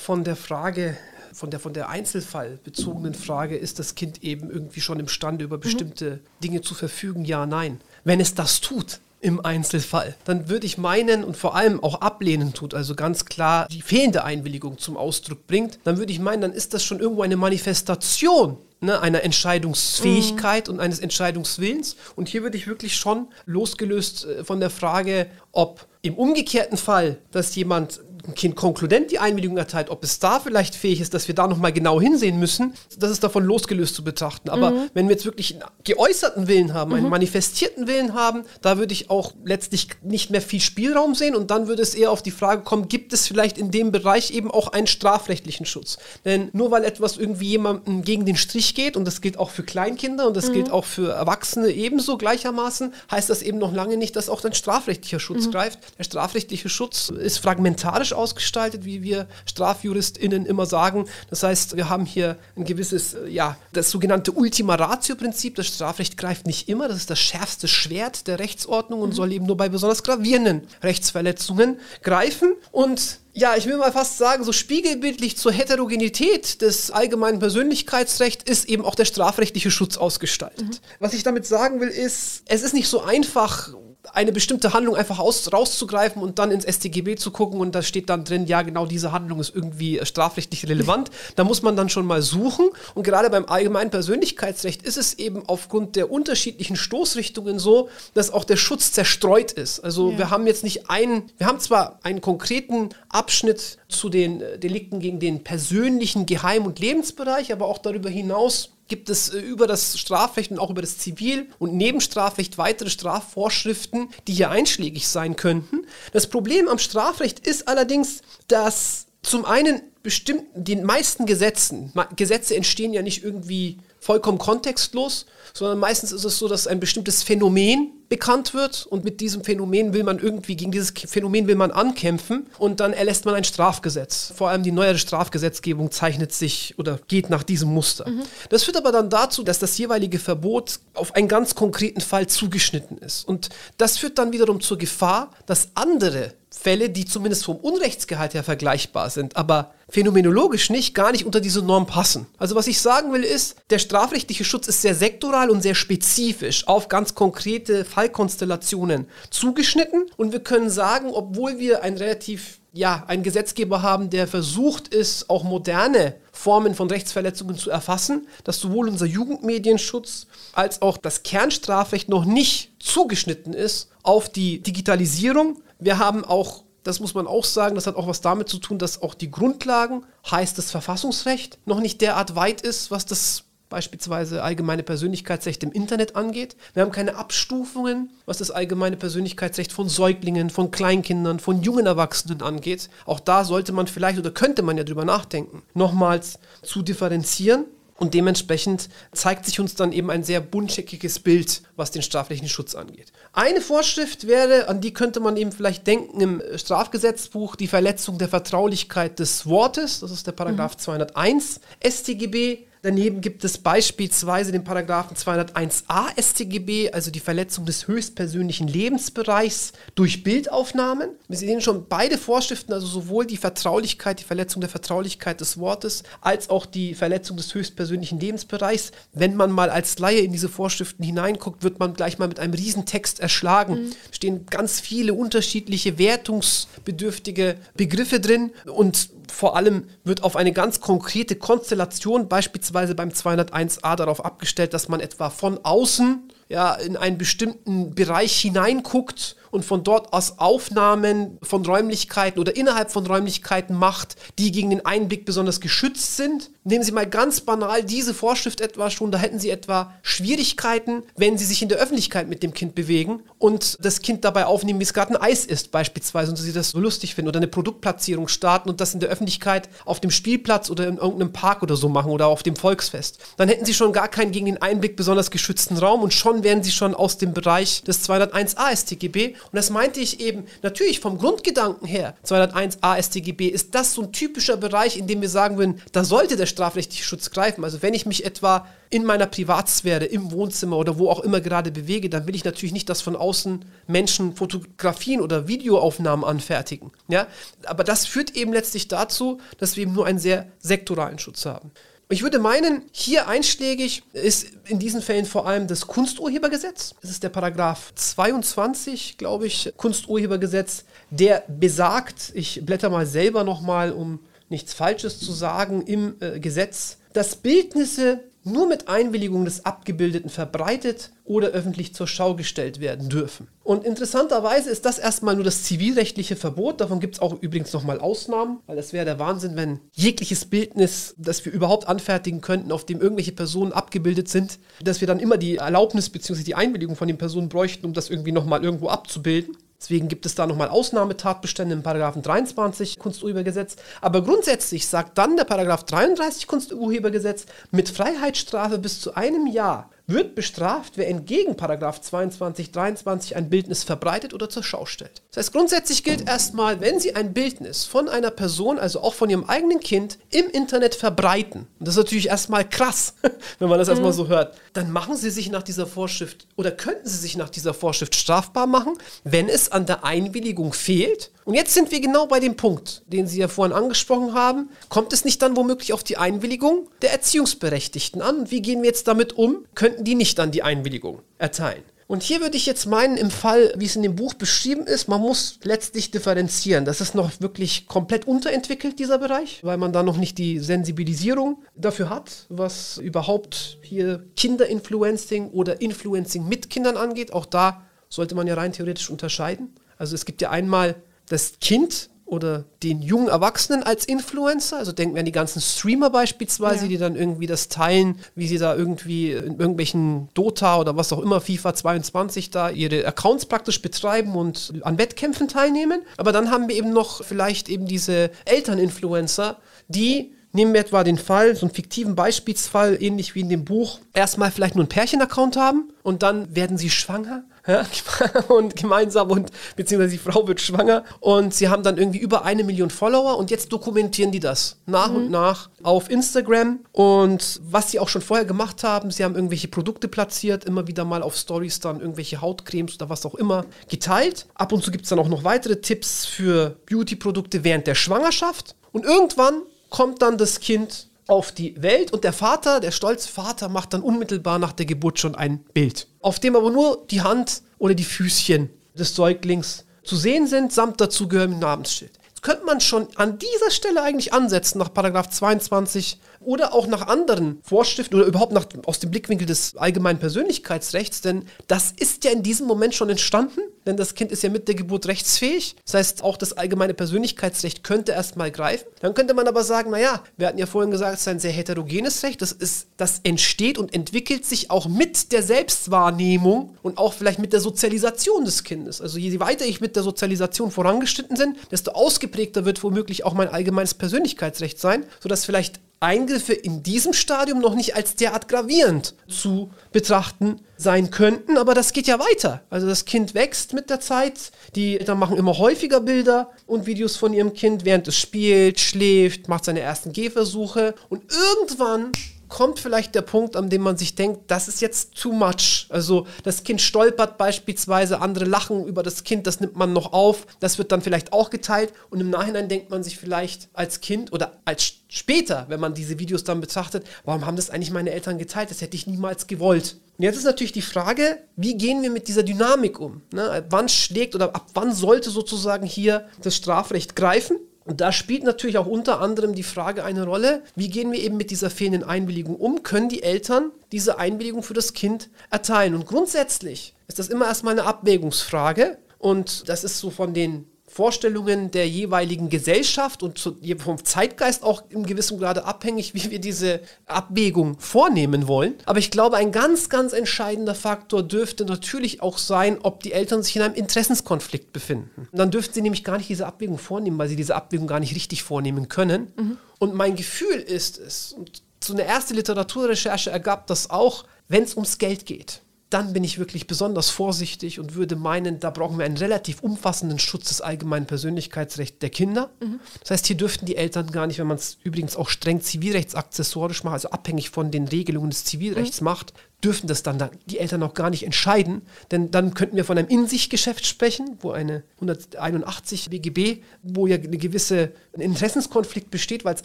von der Frage, von der, von der einzelfallbezogenen Frage, ist das Kind eben irgendwie schon imstande, über mhm. bestimmte mhm. Dinge zu verfügen? Ja, nein. Wenn es das tut, im Einzelfall. Dann würde ich meinen und vor allem auch ablehnen tut, also ganz klar die fehlende Einwilligung zum Ausdruck bringt, dann würde ich meinen, dann ist das schon irgendwo eine Manifestation ne, einer Entscheidungsfähigkeit mhm. und eines Entscheidungswillens. Und hier würde ich wirklich schon losgelöst äh, von der Frage, ob im umgekehrten Fall, dass jemand Kind konkludent die Einwilligung erteilt, ob es da vielleicht fähig ist, dass wir da nochmal genau hinsehen müssen, das ist davon losgelöst zu betrachten. Aber mhm. wenn wir jetzt wirklich einen geäußerten Willen haben, einen mhm. manifestierten Willen haben, da würde ich auch letztlich nicht mehr viel Spielraum sehen und dann würde es eher auf die Frage kommen, gibt es vielleicht in dem Bereich eben auch einen strafrechtlichen Schutz? Denn nur weil etwas irgendwie jemandem gegen den Strich geht, und das gilt auch für Kleinkinder und das mhm. gilt auch für Erwachsene ebenso gleichermaßen, heißt das eben noch lange nicht, dass auch ein strafrechtlicher Schutz mhm. greift. Der strafrechtliche Schutz ist fragmentarisch ausgestaltet, wie wir StrafjuristInnen immer sagen. Das heißt, wir haben hier ein gewisses, äh, ja, das sogenannte Ultima Ratio-Prinzip. Das Strafrecht greift nicht immer. Das ist das schärfste Schwert der Rechtsordnung und mhm. soll eben nur bei besonders gravierenden Rechtsverletzungen greifen. Und ja, ich will mal fast sagen, so spiegelbildlich zur Heterogenität des allgemeinen Persönlichkeitsrechts ist eben auch der strafrechtliche Schutz ausgestaltet. Mhm. Was ich damit sagen will, ist, es ist nicht so einfach, eine bestimmte Handlung einfach aus, rauszugreifen und dann ins StGB zu gucken und da steht dann drin, ja, genau diese Handlung ist irgendwie strafrechtlich relevant. Da muss man dann schon mal suchen. Und gerade beim allgemeinen Persönlichkeitsrecht ist es eben aufgrund der unterschiedlichen Stoßrichtungen so, dass auch der Schutz zerstreut ist. Also ja. wir haben jetzt nicht einen, wir haben zwar einen konkreten Abschnitt zu den äh, Delikten gegen den persönlichen Geheim- und Lebensbereich, aber auch darüber hinaus gibt es äh, über das Strafrecht und auch über das Zivil- und Nebenstrafrecht weitere Strafvorschriften, die hier einschlägig sein könnten. Das Problem am Strafrecht ist allerdings, dass zum einen bestimmten, den meisten Gesetzen, Gesetze entstehen ja nicht irgendwie vollkommen kontextlos, sondern meistens ist es so, dass ein bestimmtes Phänomen bekannt wird und mit diesem Phänomen will man irgendwie, gegen dieses Phänomen will man ankämpfen und dann erlässt man ein Strafgesetz. Vor allem die neuere Strafgesetzgebung zeichnet sich oder geht nach diesem Muster. Mhm. Das führt aber dann dazu, dass das jeweilige Verbot auf einen ganz konkreten Fall zugeschnitten ist. Und das führt dann wiederum zur Gefahr, dass andere Fälle, die zumindest vom Unrechtsgehalt her vergleichbar sind, aber phänomenologisch nicht, gar nicht unter diese Norm passen. Also was ich sagen will ist, der strafrechtliche Schutz ist sehr sektoral und sehr spezifisch auf ganz konkrete Fallkonstellationen zugeschnitten und wir können sagen, obwohl wir ein relativ ja, einen Gesetzgeber haben, der versucht ist, auch moderne Formen von Rechtsverletzungen zu erfassen, dass sowohl unser Jugendmedienschutz als auch das Kernstrafrecht noch nicht zugeschnitten ist auf die Digitalisierung. Wir haben auch das muss man auch sagen, das hat auch was damit zu tun, dass auch die Grundlagen, heißt das Verfassungsrecht, noch nicht derart weit ist, was das beispielsweise allgemeine Persönlichkeitsrecht im Internet angeht. Wir haben keine Abstufungen, was das allgemeine Persönlichkeitsrecht von Säuglingen, von Kleinkindern, von jungen Erwachsenen angeht. Auch da sollte man vielleicht oder könnte man ja drüber nachdenken, nochmals zu differenzieren. Und dementsprechend zeigt sich uns dann eben ein sehr buntscheckiges Bild, was den strafrechtlichen Schutz angeht. Eine Vorschrift wäre, an die könnte man eben vielleicht denken im Strafgesetzbuch, die Verletzung der Vertraulichkeit des Wortes. Das ist der Paragraph mhm. 201 StGB. Daneben gibt es beispielsweise den Paragraphen 201a StGB, also die Verletzung des höchstpersönlichen Lebensbereichs durch Bildaufnahmen. Wir sehen schon beide Vorschriften, also sowohl die Vertraulichkeit, die Verletzung der Vertraulichkeit des Wortes, als auch die Verletzung des höchstpersönlichen Lebensbereichs. Wenn man mal als Laie in diese Vorschriften hineinguckt, wird man gleich mal mit einem Riesentext erschlagen. Mhm. stehen ganz viele unterschiedliche wertungsbedürftige Begriffe drin und vor allem wird auf eine ganz konkrete Konstellation, beispielsweise beim 201a, darauf abgestellt, dass man etwa von außen ja, in einen bestimmten Bereich hineinguckt und von dort aus Aufnahmen von Räumlichkeiten oder innerhalb von Räumlichkeiten macht, die gegen den Einblick besonders geschützt sind. Nehmen Sie mal ganz banal diese Vorschrift etwa schon, da hätten Sie etwa Schwierigkeiten, wenn Sie sich in der Öffentlichkeit mit dem Kind bewegen und das Kind dabei aufnehmen, wie es gerade ein Eis ist beispielsweise und Sie das so lustig finden oder eine Produktplatzierung starten und das in der Öffentlichkeit auf dem Spielplatz oder in irgendeinem Park oder so machen oder auf dem Volksfest. Dann hätten Sie schon gar keinen gegen den Einblick besonders geschützten Raum und schon wären Sie schon aus dem Bereich des 201a StGB und das meinte ich eben, natürlich vom Grundgedanken her, 201 AStGB, ist das so ein typischer Bereich, in dem wir sagen würden, da sollte der strafrechtliche Schutz greifen. Also wenn ich mich etwa in meiner Privatsphäre, im Wohnzimmer oder wo auch immer gerade bewege, dann will ich natürlich nicht, dass von außen Menschen Fotografien oder Videoaufnahmen anfertigen. Ja? Aber das führt eben letztlich dazu, dass wir eben nur einen sehr sektoralen Schutz haben. Ich würde meinen, hier einschlägig ist in diesen Fällen vor allem das Kunsturhebergesetz. Das ist der Paragraph 22, glaube ich, Kunsturhebergesetz, der besagt, ich blätter mal selber nochmal, um nichts Falsches zu sagen, im äh, Gesetz, dass Bildnisse nur mit Einwilligung des Abgebildeten verbreitet oder öffentlich zur Schau gestellt werden dürfen. Und interessanterweise ist das erstmal nur das zivilrechtliche Verbot. Davon gibt es auch übrigens nochmal Ausnahmen, weil das wäre der Wahnsinn, wenn jegliches Bildnis, das wir überhaupt anfertigen könnten, auf dem irgendwelche Personen abgebildet sind, dass wir dann immer die Erlaubnis bzw. die Einwilligung von den Personen bräuchten, um das irgendwie nochmal irgendwo abzubilden. Deswegen gibt es da nochmal Ausnahmetatbestände im Paragraphen 23 Kunsturhebergesetz. Aber grundsätzlich sagt dann der Paragraph 33 Kunsturhebergesetz mit Freiheitsstrafe bis zu einem Jahr wird bestraft, wer entgegen 22, 23 ein Bildnis verbreitet oder zur Schau stellt. Das heißt, grundsätzlich gilt erstmal, wenn Sie ein Bildnis von einer Person, also auch von Ihrem eigenen Kind, im Internet verbreiten, und das ist natürlich erstmal krass, wenn man das mhm. erstmal so hört, dann machen Sie sich nach dieser Vorschrift oder könnten Sie sich nach dieser Vorschrift strafbar machen, wenn es an der Einwilligung fehlt. Und jetzt sind wir genau bei dem Punkt, den Sie ja vorhin angesprochen haben. Kommt es nicht dann womöglich auf die Einwilligung der Erziehungsberechtigten an? Und wie gehen wir jetzt damit um? Könnten die nicht dann die Einwilligung erteilen? Und hier würde ich jetzt meinen, im Fall, wie es in dem Buch beschrieben ist, man muss letztlich differenzieren. Das ist noch wirklich komplett unterentwickelt, dieser Bereich, weil man da noch nicht die Sensibilisierung dafür hat, was überhaupt hier Kinderinfluencing oder Influencing mit Kindern angeht. Auch da sollte man ja rein theoretisch unterscheiden. Also es gibt ja einmal das Kind, oder den jungen Erwachsenen als Influencer. Also denken wir an die ganzen Streamer beispielsweise, ja. die dann irgendwie das teilen, wie sie da irgendwie in irgendwelchen Dota oder was auch immer, FIFA 22 da ihre Accounts praktisch betreiben und an Wettkämpfen teilnehmen. Aber dann haben wir eben noch vielleicht eben diese Elterninfluencer, die Nehmen wir etwa den Fall, so einen fiktiven Beispielsfall, ähnlich wie in dem Buch, erstmal vielleicht nur einen Pärchen-Account haben und dann werden sie schwanger und gemeinsam und beziehungsweise die Frau wird schwanger und sie haben dann irgendwie über eine Million Follower und jetzt dokumentieren die das nach mhm. und nach auf Instagram und was sie auch schon vorher gemacht haben, sie haben irgendwelche Produkte platziert, immer wieder mal auf Stories dann irgendwelche Hautcremes oder was auch immer geteilt. Ab und zu gibt es dann auch noch weitere Tipps für Beauty-Produkte während der Schwangerschaft und irgendwann kommt dann das Kind auf die Welt und der Vater, der stolze Vater, macht dann unmittelbar nach der Geburt schon ein Bild, auf dem aber nur die Hand oder die Füßchen des Säuglings zu sehen sind, samt dazugehörigem Namensschild. Jetzt könnte man schon an dieser Stelle eigentlich ansetzen, nach Paragraph 22 oder auch nach anderen Vorschriften oder überhaupt nach, aus dem Blickwinkel des allgemeinen Persönlichkeitsrechts, denn das ist ja in diesem Moment schon entstanden, denn das Kind ist ja mit der Geburt rechtsfähig. Das heißt, auch das allgemeine Persönlichkeitsrecht könnte erstmal greifen. Dann könnte man aber sagen, naja, wir hatten ja vorhin gesagt, es ist ein sehr heterogenes Recht, das, ist, das entsteht und entwickelt sich auch mit der Selbstwahrnehmung und auch vielleicht mit der Sozialisation des Kindes. Also je weiter ich mit der Sozialisation vorangeschritten bin, desto ausgeprägter wird womöglich auch mein allgemeines Persönlichkeitsrecht sein, sodass vielleicht Eingriffe in diesem Stadium noch nicht als derart gravierend zu betrachten sein könnten, aber das geht ja weiter. Also das Kind wächst mit der Zeit, die Eltern machen immer häufiger Bilder und Videos von ihrem Kind, während es spielt, schläft, macht seine ersten Gehversuche und irgendwann kommt vielleicht der Punkt, an dem man sich denkt, das ist jetzt too much. Also das Kind stolpert beispielsweise, andere lachen über das Kind, das nimmt man noch auf, das wird dann vielleicht auch geteilt und im Nachhinein denkt man sich vielleicht als Kind oder als später, wenn man diese Videos dann betrachtet, warum haben das eigentlich meine Eltern geteilt? Das hätte ich niemals gewollt. Und jetzt ist natürlich die Frage, wie gehen wir mit dieser Dynamik um? Ne? Wann schlägt oder ab wann sollte sozusagen hier das Strafrecht greifen? Und da spielt natürlich auch unter anderem die Frage eine Rolle, wie gehen wir eben mit dieser fehlenden Einwilligung um? Können die Eltern diese Einwilligung für das Kind erteilen? Und grundsätzlich ist das immer erstmal eine Abwägungsfrage. Und das ist so von den Vorstellungen der jeweiligen Gesellschaft und vom Zeitgeist auch im gewissen Grade abhängig, wie wir diese Abwägung vornehmen wollen. Aber ich glaube, ein ganz, ganz entscheidender Faktor dürfte natürlich auch sein, ob die Eltern sich in einem Interessenskonflikt befinden. Und dann dürften sie nämlich gar nicht diese Abwägung vornehmen, weil sie diese Abwägung gar nicht richtig vornehmen können. Mhm. Und mein Gefühl ist es, und so eine erste Literaturrecherche ergab das auch, wenn es ums Geld geht dann bin ich wirklich besonders vorsichtig und würde meinen, da brauchen wir einen relativ umfassenden Schutz des allgemeinen Persönlichkeitsrechts der Kinder. Mhm. Das heißt, hier dürften die Eltern gar nicht, wenn man es übrigens auch streng zivilrechtsakzessorisch macht, also abhängig von den Regelungen des Zivilrechts mhm. macht, dürfen das dann die Eltern auch gar nicht entscheiden, denn dann könnten wir von einem In-sich-Geschäft sprechen, wo eine 181 BGB, wo ja eine gewisse Interessenskonflikt besteht, weil es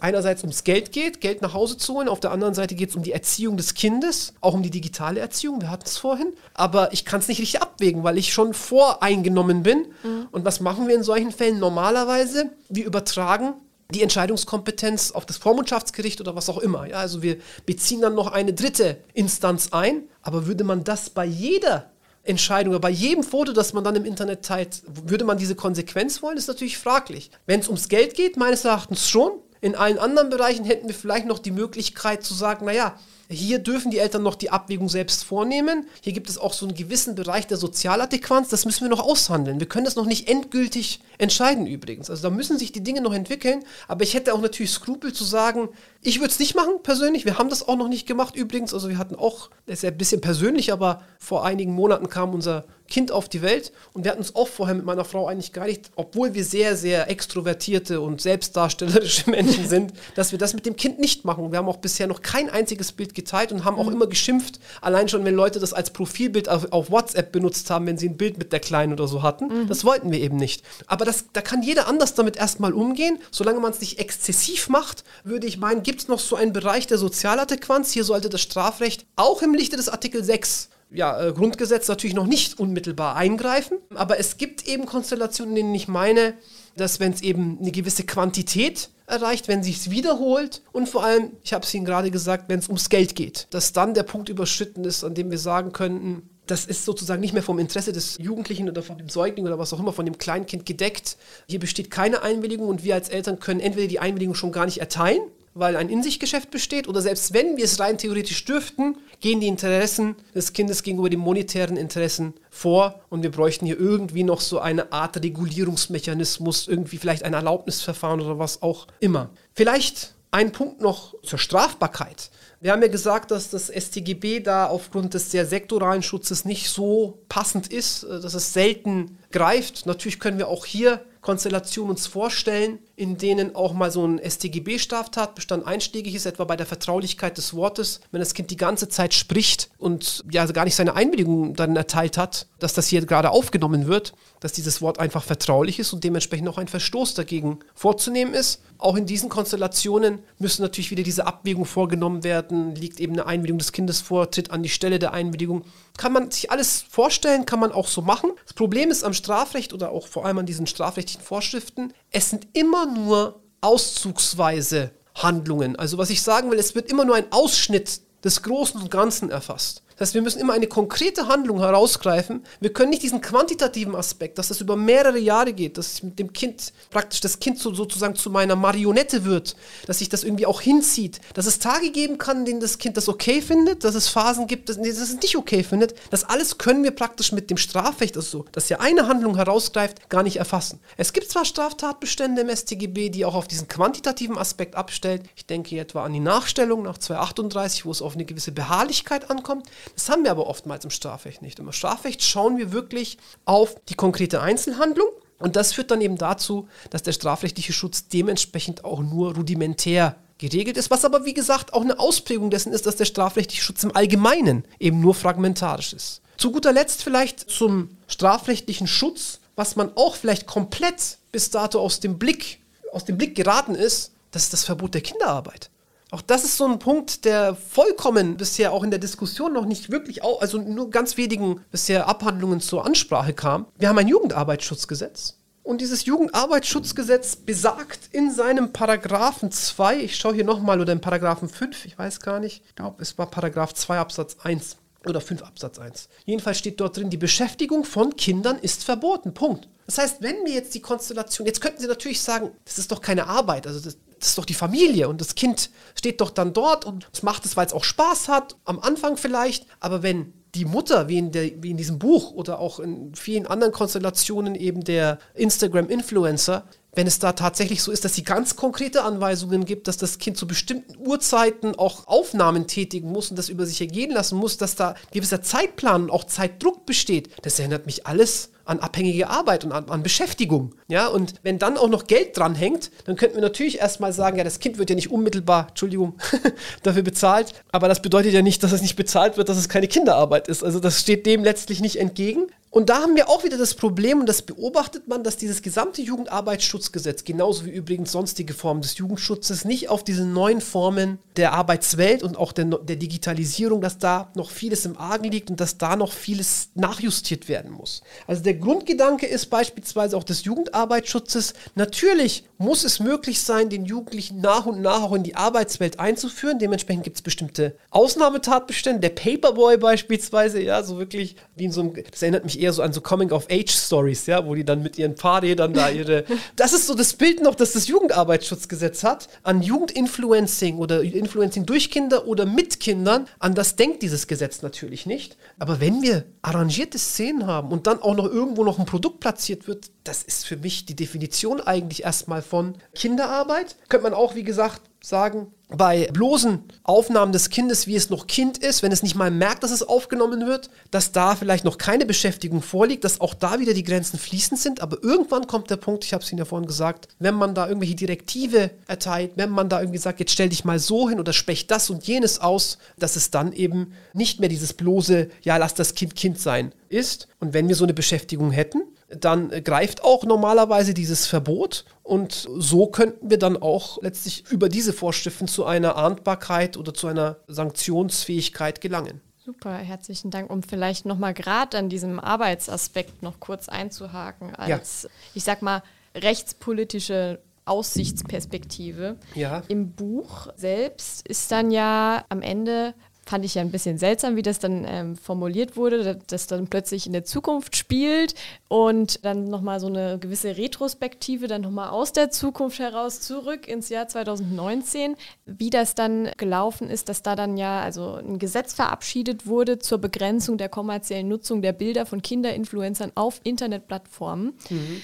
einerseits ums Geld geht, Geld nach Hause zu holen, auf der anderen Seite geht es um die Erziehung des Kindes, auch um die digitale Erziehung, wir hatten es vorhin, aber ich kann es nicht richtig abwägen, weil ich schon voreingenommen bin. Mhm. Und was machen wir in solchen Fällen normalerweise? Wir übertragen die Entscheidungskompetenz auf das Vormundschaftsgericht oder was auch immer. Ja, also wir beziehen dann noch eine dritte Instanz ein, aber würde man das bei jeder Entscheidung oder bei jedem Foto, das man dann im Internet teilt, würde man diese Konsequenz wollen, ist natürlich fraglich. Wenn es ums Geld geht, meines Erachtens schon. In allen anderen Bereichen hätten wir vielleicht noch die Möglichkeit zu sagen, naja, hier dürfen die Eltern noch die Abwägung selbst vornehmen. Hier gibt es auch so einen gewissen Bereich der Sozialadäquanz. Das müssen wir noch aushandeln. Wir können das noch nicht endgültig entscheiden übrigens. Also da müssen sich die Dinge noch entwickeln. Aber ich hätte auch natürlich Skrupel zu sagen, ich würde es nicht machen persönlich. Wir haben das auch noch nicht gemacht übrigens. Also wir hatten auch, das ist ja ein bisschen persönlich, aber vor einigen Monaten kam unser Kind auf die Welt und wir hatten uns auch vorher mit meiner Frau eigentlich gar nicht, obwohl wir sehr, sehr extrovertierte und selbstdarstellerische Menschen sind, dass wir das mit dem Kind nicht machen. Wir haben auch bisher noch kein einziges Bild geteilt und haben auch mhm. immer geschimpft, allein schon, wenn Leute das als Profilbild auf, auf, WhatsApp benutzt haben, wenn sie ein Bild mit der Kleinen oder so hatten. Mhm. Das wollten wir eben nicht. Aber das, da kann jeder anders damit erstmal umgehen. Solange man es nicht exzessiv macht, würde ich meinen, gibt es noch so einen Bereich der Sozialadäquanz. Hier sollte das Strafrecht auch im Lichte des Artikel 6 ja, äh, Grundgesetz natürlich noch nicht unmittelbar eingreifen. Aber es gibt eben Konstellationen, in denen ich meine, dass wenn es eben eine gewisse Quantität erreicht, wenn sich es wiederholt und vor allem, ich habe es Ihnen gerade gesagt, wenn es ums Geld geht, dass dann der Punkt überschritten ist, an dem wir sagen könnten, das ist sozusagen nicht mehr vom Interesse des Jugendlichen oder von dem Säugling oder was auch immer, von dem Kleinkind gedeckt. Hier besteht keine Einwilligung und wir als Eltern können entweder die Einwilligung schon gar nicht erteilen, weil ein In-sich-Geschäft besteht, oder selbst wenn wir es rein theoretisch dürften, gehen die Interessen des Kindes gegenüber den monetären Interessen vor und wir bräuchten hier irgendwie noch so eine Art Regulierungsmechanismus, irgendwie vielleicht ein Erlaubnisverfahren oder was auch immer. Vielleicht ein Punkt noch zur Strafbarkeit. Wir haben ja gesagt, dass das StGB da aufgrund des sehr sektoralen Schutzes nicht so passend ist, äh, dass es selten greift. Natürlich können wir auch hier Konstellationen uns vorstellen, in denen auch mal so ein StGB-Straftatbestand einschlägig ist, etwa bei der Vertraulichkeit des Wortes, wenn das Kind die ganze Zeit spricht und ja gar nicht seine Einwilligung dann erteilt hat, dass das hier gerade aufgenommen wird, dass dieses Wort einfach vertraulich ist und dementsprechend auch ein Verstoß dagegen vorzunehmen ist. Auch in diesen Konstellationen müssen natürlich wieder diese Abwägungen vorgenommen werden. Liegt eben eine Einwilligung des Kindes vor, tritt an die Stelle der Einwilligung. Kann man sich alles vorstellen, kann man auch so machen. Das Problem ist am Strafrecht oder auch vor allem an diesen strafrechtlichen Vorschriften, es sind immer nur auszugsweise Handlungen. Also was ich sagen will, es wird immer nur ein Ausschnitt des Großen und Ganzen erfasst. Heißt, wir müssen immer eine konkrete Handlung herausgreifen. Wir können nicht diesen quantitativen Aspekt, dass das über mehrere Jahre geht, dass mit dem Kind praktisch das Kind so, sozusagen zu meiner Marionette wird, dass sich das irgendwie auch hinzieht, dass es Tage geben kann, in denen das Kind das okay findet, dass es Phasen gibt, dass, dass es nicht okay findet. Das alles können wir praktisch mit dem Strafrecht, also dass ja eine Handlung herausgreift, gar nicht erfassen. Es gibt zwar Straftatbestände im StGB, die auch auf diesen quantitativen Aspekt abstellt. Ich denke etwa an die Nachstellung nach 238, wo es auf eine gewisse Beharrlichkeit ankommt. Das haben wir aber oftmals im Strafrecht nicht. Im Strafrecht schauen wir wirklich auf die konkrete Einzelhandlung. Und das führt dann eben dazu, dass der strafrechtliche Schutz dementsprechend auch nur rudimentär geregelt ist, was aber wie gesagt auch eine Ausprägung dessen ist, dass der strafrechtliche Schutz im Allgemeinen eben nur fragmentarisch ist. Zu guter Letzt vielleicht zum strafrechtlichen Schutz, was man auch vielleicht komplett bis dato aus dem Blick, aus dem Blick geraten ist, das ist das Verbot der Kinderarbeit. Auch das ist so ein Punkt, der vollkommen bisher auch in der Diskussion noch nicht wirklich, auch, also nur ganz wenigen bisher Abhandlungen zur Ansprache kam. Wir haben ein Jugendarbeitsschutzgesetz. Und dieses Jugendarbeitsschutzgesetz besagt in seinem Paragraphen 2, ich schaue hier nochmal, oder im Paragraphen 5, ich weiß gar nicht, ich glaube, es war Paragraph 2 Absatz 1 oder 5 Absatz 1. Jedenfalls steht dort drin, die Beschäftigung von Kindern ist verboten. Punkt. Das heißt, wenn wir jetzt die Konstellation, jetzt könnten Sie natürlich sagen, das ist doch keine Arbeit, also das, das ist doch die Familie und das Kind steht doch dann dort und es macht es, weil es auch Spaß hat, am Anfang vielleicht, aber wenn die Mutter, wie in, der, wie in diesem Buch oder auch in vielen anderen Konstellationen eben der Instagram-Influencer, wenn es da tatsächlich so ist, dass sie ganz konkrete Anweisungen gibt, dass das Kind zu bestimmten Uhrzeiten auch Aufnahmen tätigen muss und das über sich ergehen lassen muss, dass da gewisser Zeitplan und auch Zeitdruck besteht, das erinnert mich alles an abhängige Arbeit und an, an, Beschäftigung. Ja, und wenn dann auch noch Geld dran hängt, dann könnten wir natürlich erstmal sagen, ja, das Kind wird ja nicht unmittelbar, Entschuldigung, dafür bezahlt. Aber das bedeutet ja nicht, dass es nicht bezahlt wird, dass es keine Kinderarbeit ist. Also das steht dem letztlich nicht entgegen. Und da haben wir auch wieder das Problem, und das beobachtet man, dass dieses gesamte Jugendarbeitsschutzgesetz, genauso wie übrigens sonstige Formen des Jugendschutzes, nicht auf diese neuen Formen der Arbeitswelt und auch der, der Digitalisierung, dass da noch vieles im Argen liegt und dass da noch vieles nachjustiert werden muss. Also der Grundgedanke ist beispielsweise auch des Jugendarbeitsschutzes, natürlich muss es möglich sein, den Jugendlichen nach und nach auch in die Arbeitswelt einzuführen. Dementsprechend gibt es bestimmte Ausnahmetatbestände. Der Paperboy beispielsweise, ja, so wirklich wie in so einem, das erinnert mich eher so an so Coming-of-Age-Stories, ja, wo die dann mit ihren Fahrrädern da ihre. Das ist so das Bild noch, das das Jugendarbeitsschutzgesetz hat, an Jugendinfluencing oder Influencing durch Kinder oder mit Kindern. An das denkt dieses Gesetz natürlich nicht. Aber wenn wir arrangierte Szenen haben und dann auch noch irgendwo noch ein Produkt platziert wird, das ist für mich die Definition eigentlich erstmal von Kinderarbeit. Könnte man auch, wie gesagt, sagen, bei bloßen Aufnahmen des Kindes, wie es noch Kind ist, wenn es nicht mal merkt, dass es aufgenommen wird, dass da vielleicht noch keine Beschäftigung vorliegt, dass auch da wieder die Grenzen fließend sind. Aber irgendwann kommt der Punkt, ich habe es Ihnen ja vorhin gesagt, wenn man da irgendwelche Direktive erteilt, wenn man da irgendwie sagt, jetzt stell dich mal so hin oder sprech das und jenes aus, dass es dann eben nicht mehr dieses bloße, ja, lass das Kind Kind sein ist. Und wenn wir so eine Beschäftigung hätten, dann greift auch normalerweise dieses Verbot und so könnten wir dann auch letztlich über diese Vorschriften zu einer Ahndbarkeit oder zu einer Sanktionsfähigkeit gelangen. Super, herzlichen Dank. Um vielleicht nochmal gerade an diesem Arbeitsaspekt noch kurz einzuhaken, als, ja. ich sag mal, rechtspolitische Aussichtsperspektive. Ja. Im Buch selbst ist dann ja am Ende fand ich ja ein bisschen seltsam, wie das dann ähm, formuliert wurde, dass dann plötzlich in der Zukunft spielt und dann nochmal so eine gewisse Retrospektive, dann nochmal aus der Zukunft heraus zurück ins Jahr 2019, wie das dann gelaufen ist, dass da dann ja also ein Gesetz verabschiedet wurde zur Begrenzung der kommerziellen Nutzung der Bilder von Kinderinfluencern auf Internetplattformen. Mhm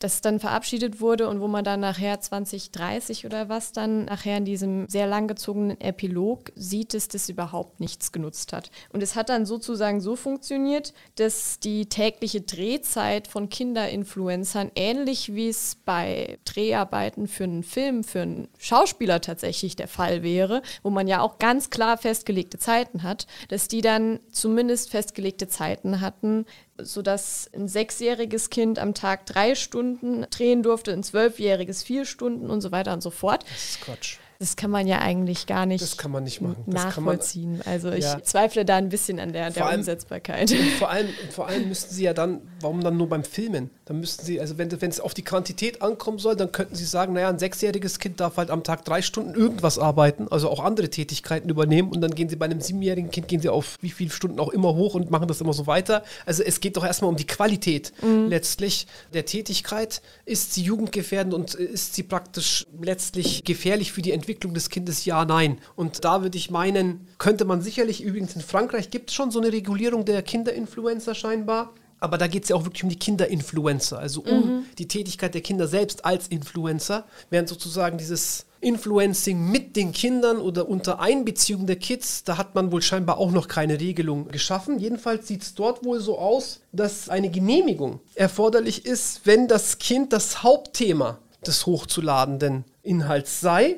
das dann verabschiedet wurde und wo man dann nachher 2030 oder was dann nachher in diesem sehr langgezogenen Epilog sieht, dass das überhaupt nichts genutzt hat. Und es hat dann sozusagen so funktioniert, dass die tägliche Drehzeit von Kinderinfluencern ähnlich wie es bei Dreharbeiten für einen Film, für einen Schauspieler tatsächlich der Fall wäre, wo man ja auch ganz klar festgelegte Zeiten hat, dass die dann zumindest festgelegte Zeiten hatten, sodass ein sechsjähriges Kind am Tag drei Stunden drehen durfte, ein zwölfjähriges vier Stunden und so weiter und so fort. Das ist Quatsch. Das kann man ja eigentlich gar nicht, das kann man nicht machen. nachvollziehen. Man, also ich ja. zweifle da ein bisschen an der, der allem, Umsetzbarkeit. vor allem, vor allem müssten sie ja dann, warum dann nur beim Filmen? Dann müssten sie, also wenn, wenn es auf die Quantität ankommen soll, dann könnten sie sagen, naja, ein sechsjähriges Kind darf halt am Tag drei Stunden irgendwas arbeiten, also auch andere Tätigkeiten übernehmen und dann gehen sie bei einem siebenjährigen Kind, gehen sie auf wie viele Stunden auch immer hoch und machen das immer so weiter. Also es geht doch erstmal um die Qualität mhm. letztlich der Tätigkeit. Ist sie jugendgefährdend und ist sie praktisch letztlich gefährlich für die Entwicklung? Entwicklung des Kindes ja, nein. Und da würde ich meinen, könnte man sicherlich, übrigens in Frankreich gibt es schon so eine Regulierung der Kinderinfluencer scheinbar. Aber da geht es ja auch wirklich um die Kinderinfluencer, also um mhm. die Tätigkeit der Kinder selbst als Influencer, während sozusagen dieses Influencing mit den Kindern oder unter Einbeziehung der Kids, da hat man wohl scheinbar auch noch keine Regelung geschaffen. Jedenfalls sieht es dort wohl so aus, dass eine Genehmigung erforderlich ist, wenn das Kind das Hauptthema des hochzuladenden Inhalts sei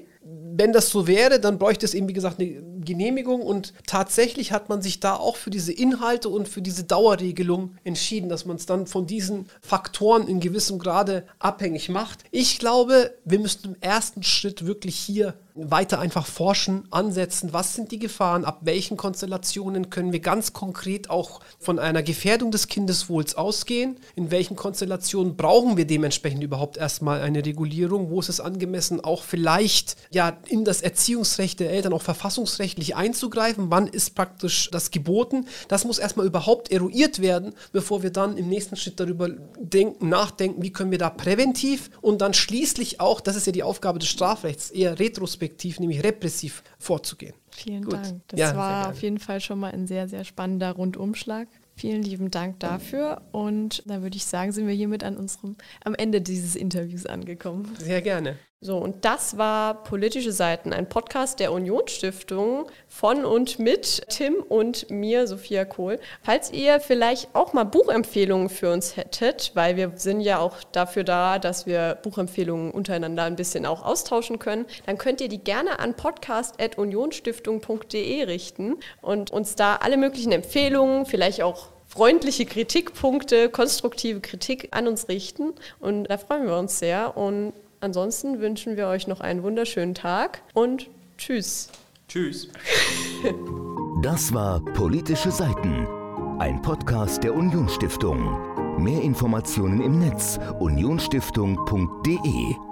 wenn das so wäre, dann bräuchte es eben, wie gesagt, eine Genehmigung und tatsächlich hat man sich da auch für diese Inhalte und für diese Dauerregelung entschieden, dass man es dann von diesen Faktoren in gewissem Grade abhängig macht. Ich glaube, wir müssten im ersten Schritt wirklich hier weiter einfach forschen, ansetzen, was sind die Gefahren, ab welchen Konstellationen können wir ganz konkret auch von einer Gefährdung des Kindeswohls ausgehen, in welchen Konstellationen brauchen wir dementsprechend überhaupt erstmal eine Regulierung, wo ist es angemessen, auch vielleicht ja in das Erziehungsrecht der Eltern auch verfassungsrechtlich einzugreifen, wann ist praktisch das geboten, das muss erstmal überhaupt eruiert werden, bevor wir dann im nächsten Schritt darüber denken, nachdenken, wie können wir da präventiv und dann schließlich auch, das ist ja die Aufgabe des Strafrechts, eher retrospektiv retrospektiv, nämlich repressiv vorzugehen. Vielen Gut. Dank. Das ja, war auf jeden Fall schon mal ein sehr, sehr spannender Rundumschlag. Vielen lieben Dank dafür. Und da würde ich sagen, sind wir hiermit an unserem, am Ende dieses Interviews angekommen. Sehr gerne. So, und das war Politische Seiten, ein Podcast der Unionsstiftung von und mit Tim und mir, Sophia Kohl. Falls ihr vielleicht auch mal Buchempfehlungen für uns hättet, weil wir sind ja auch dafür da, dass wir Buchempfehlungen untereinander ein bisschen auch austauschen können, dann könnt ihr die gerne an podcast.unionstiftung.de richten und uns da alle möglichen Empfehlungen, vielleicht auch freundliche Kritikpunkte, konstruktive Kritik an uns richten. Und da freuen wir uns sehr. Und Ansonsten wünschen wir euch noch einen wunderschönen Tag und tschüss. Tschüss. Das war Politische Seiten, ein Podcast der Unionsstiftung. Mehr Informationen im Netz unionsstiftung.de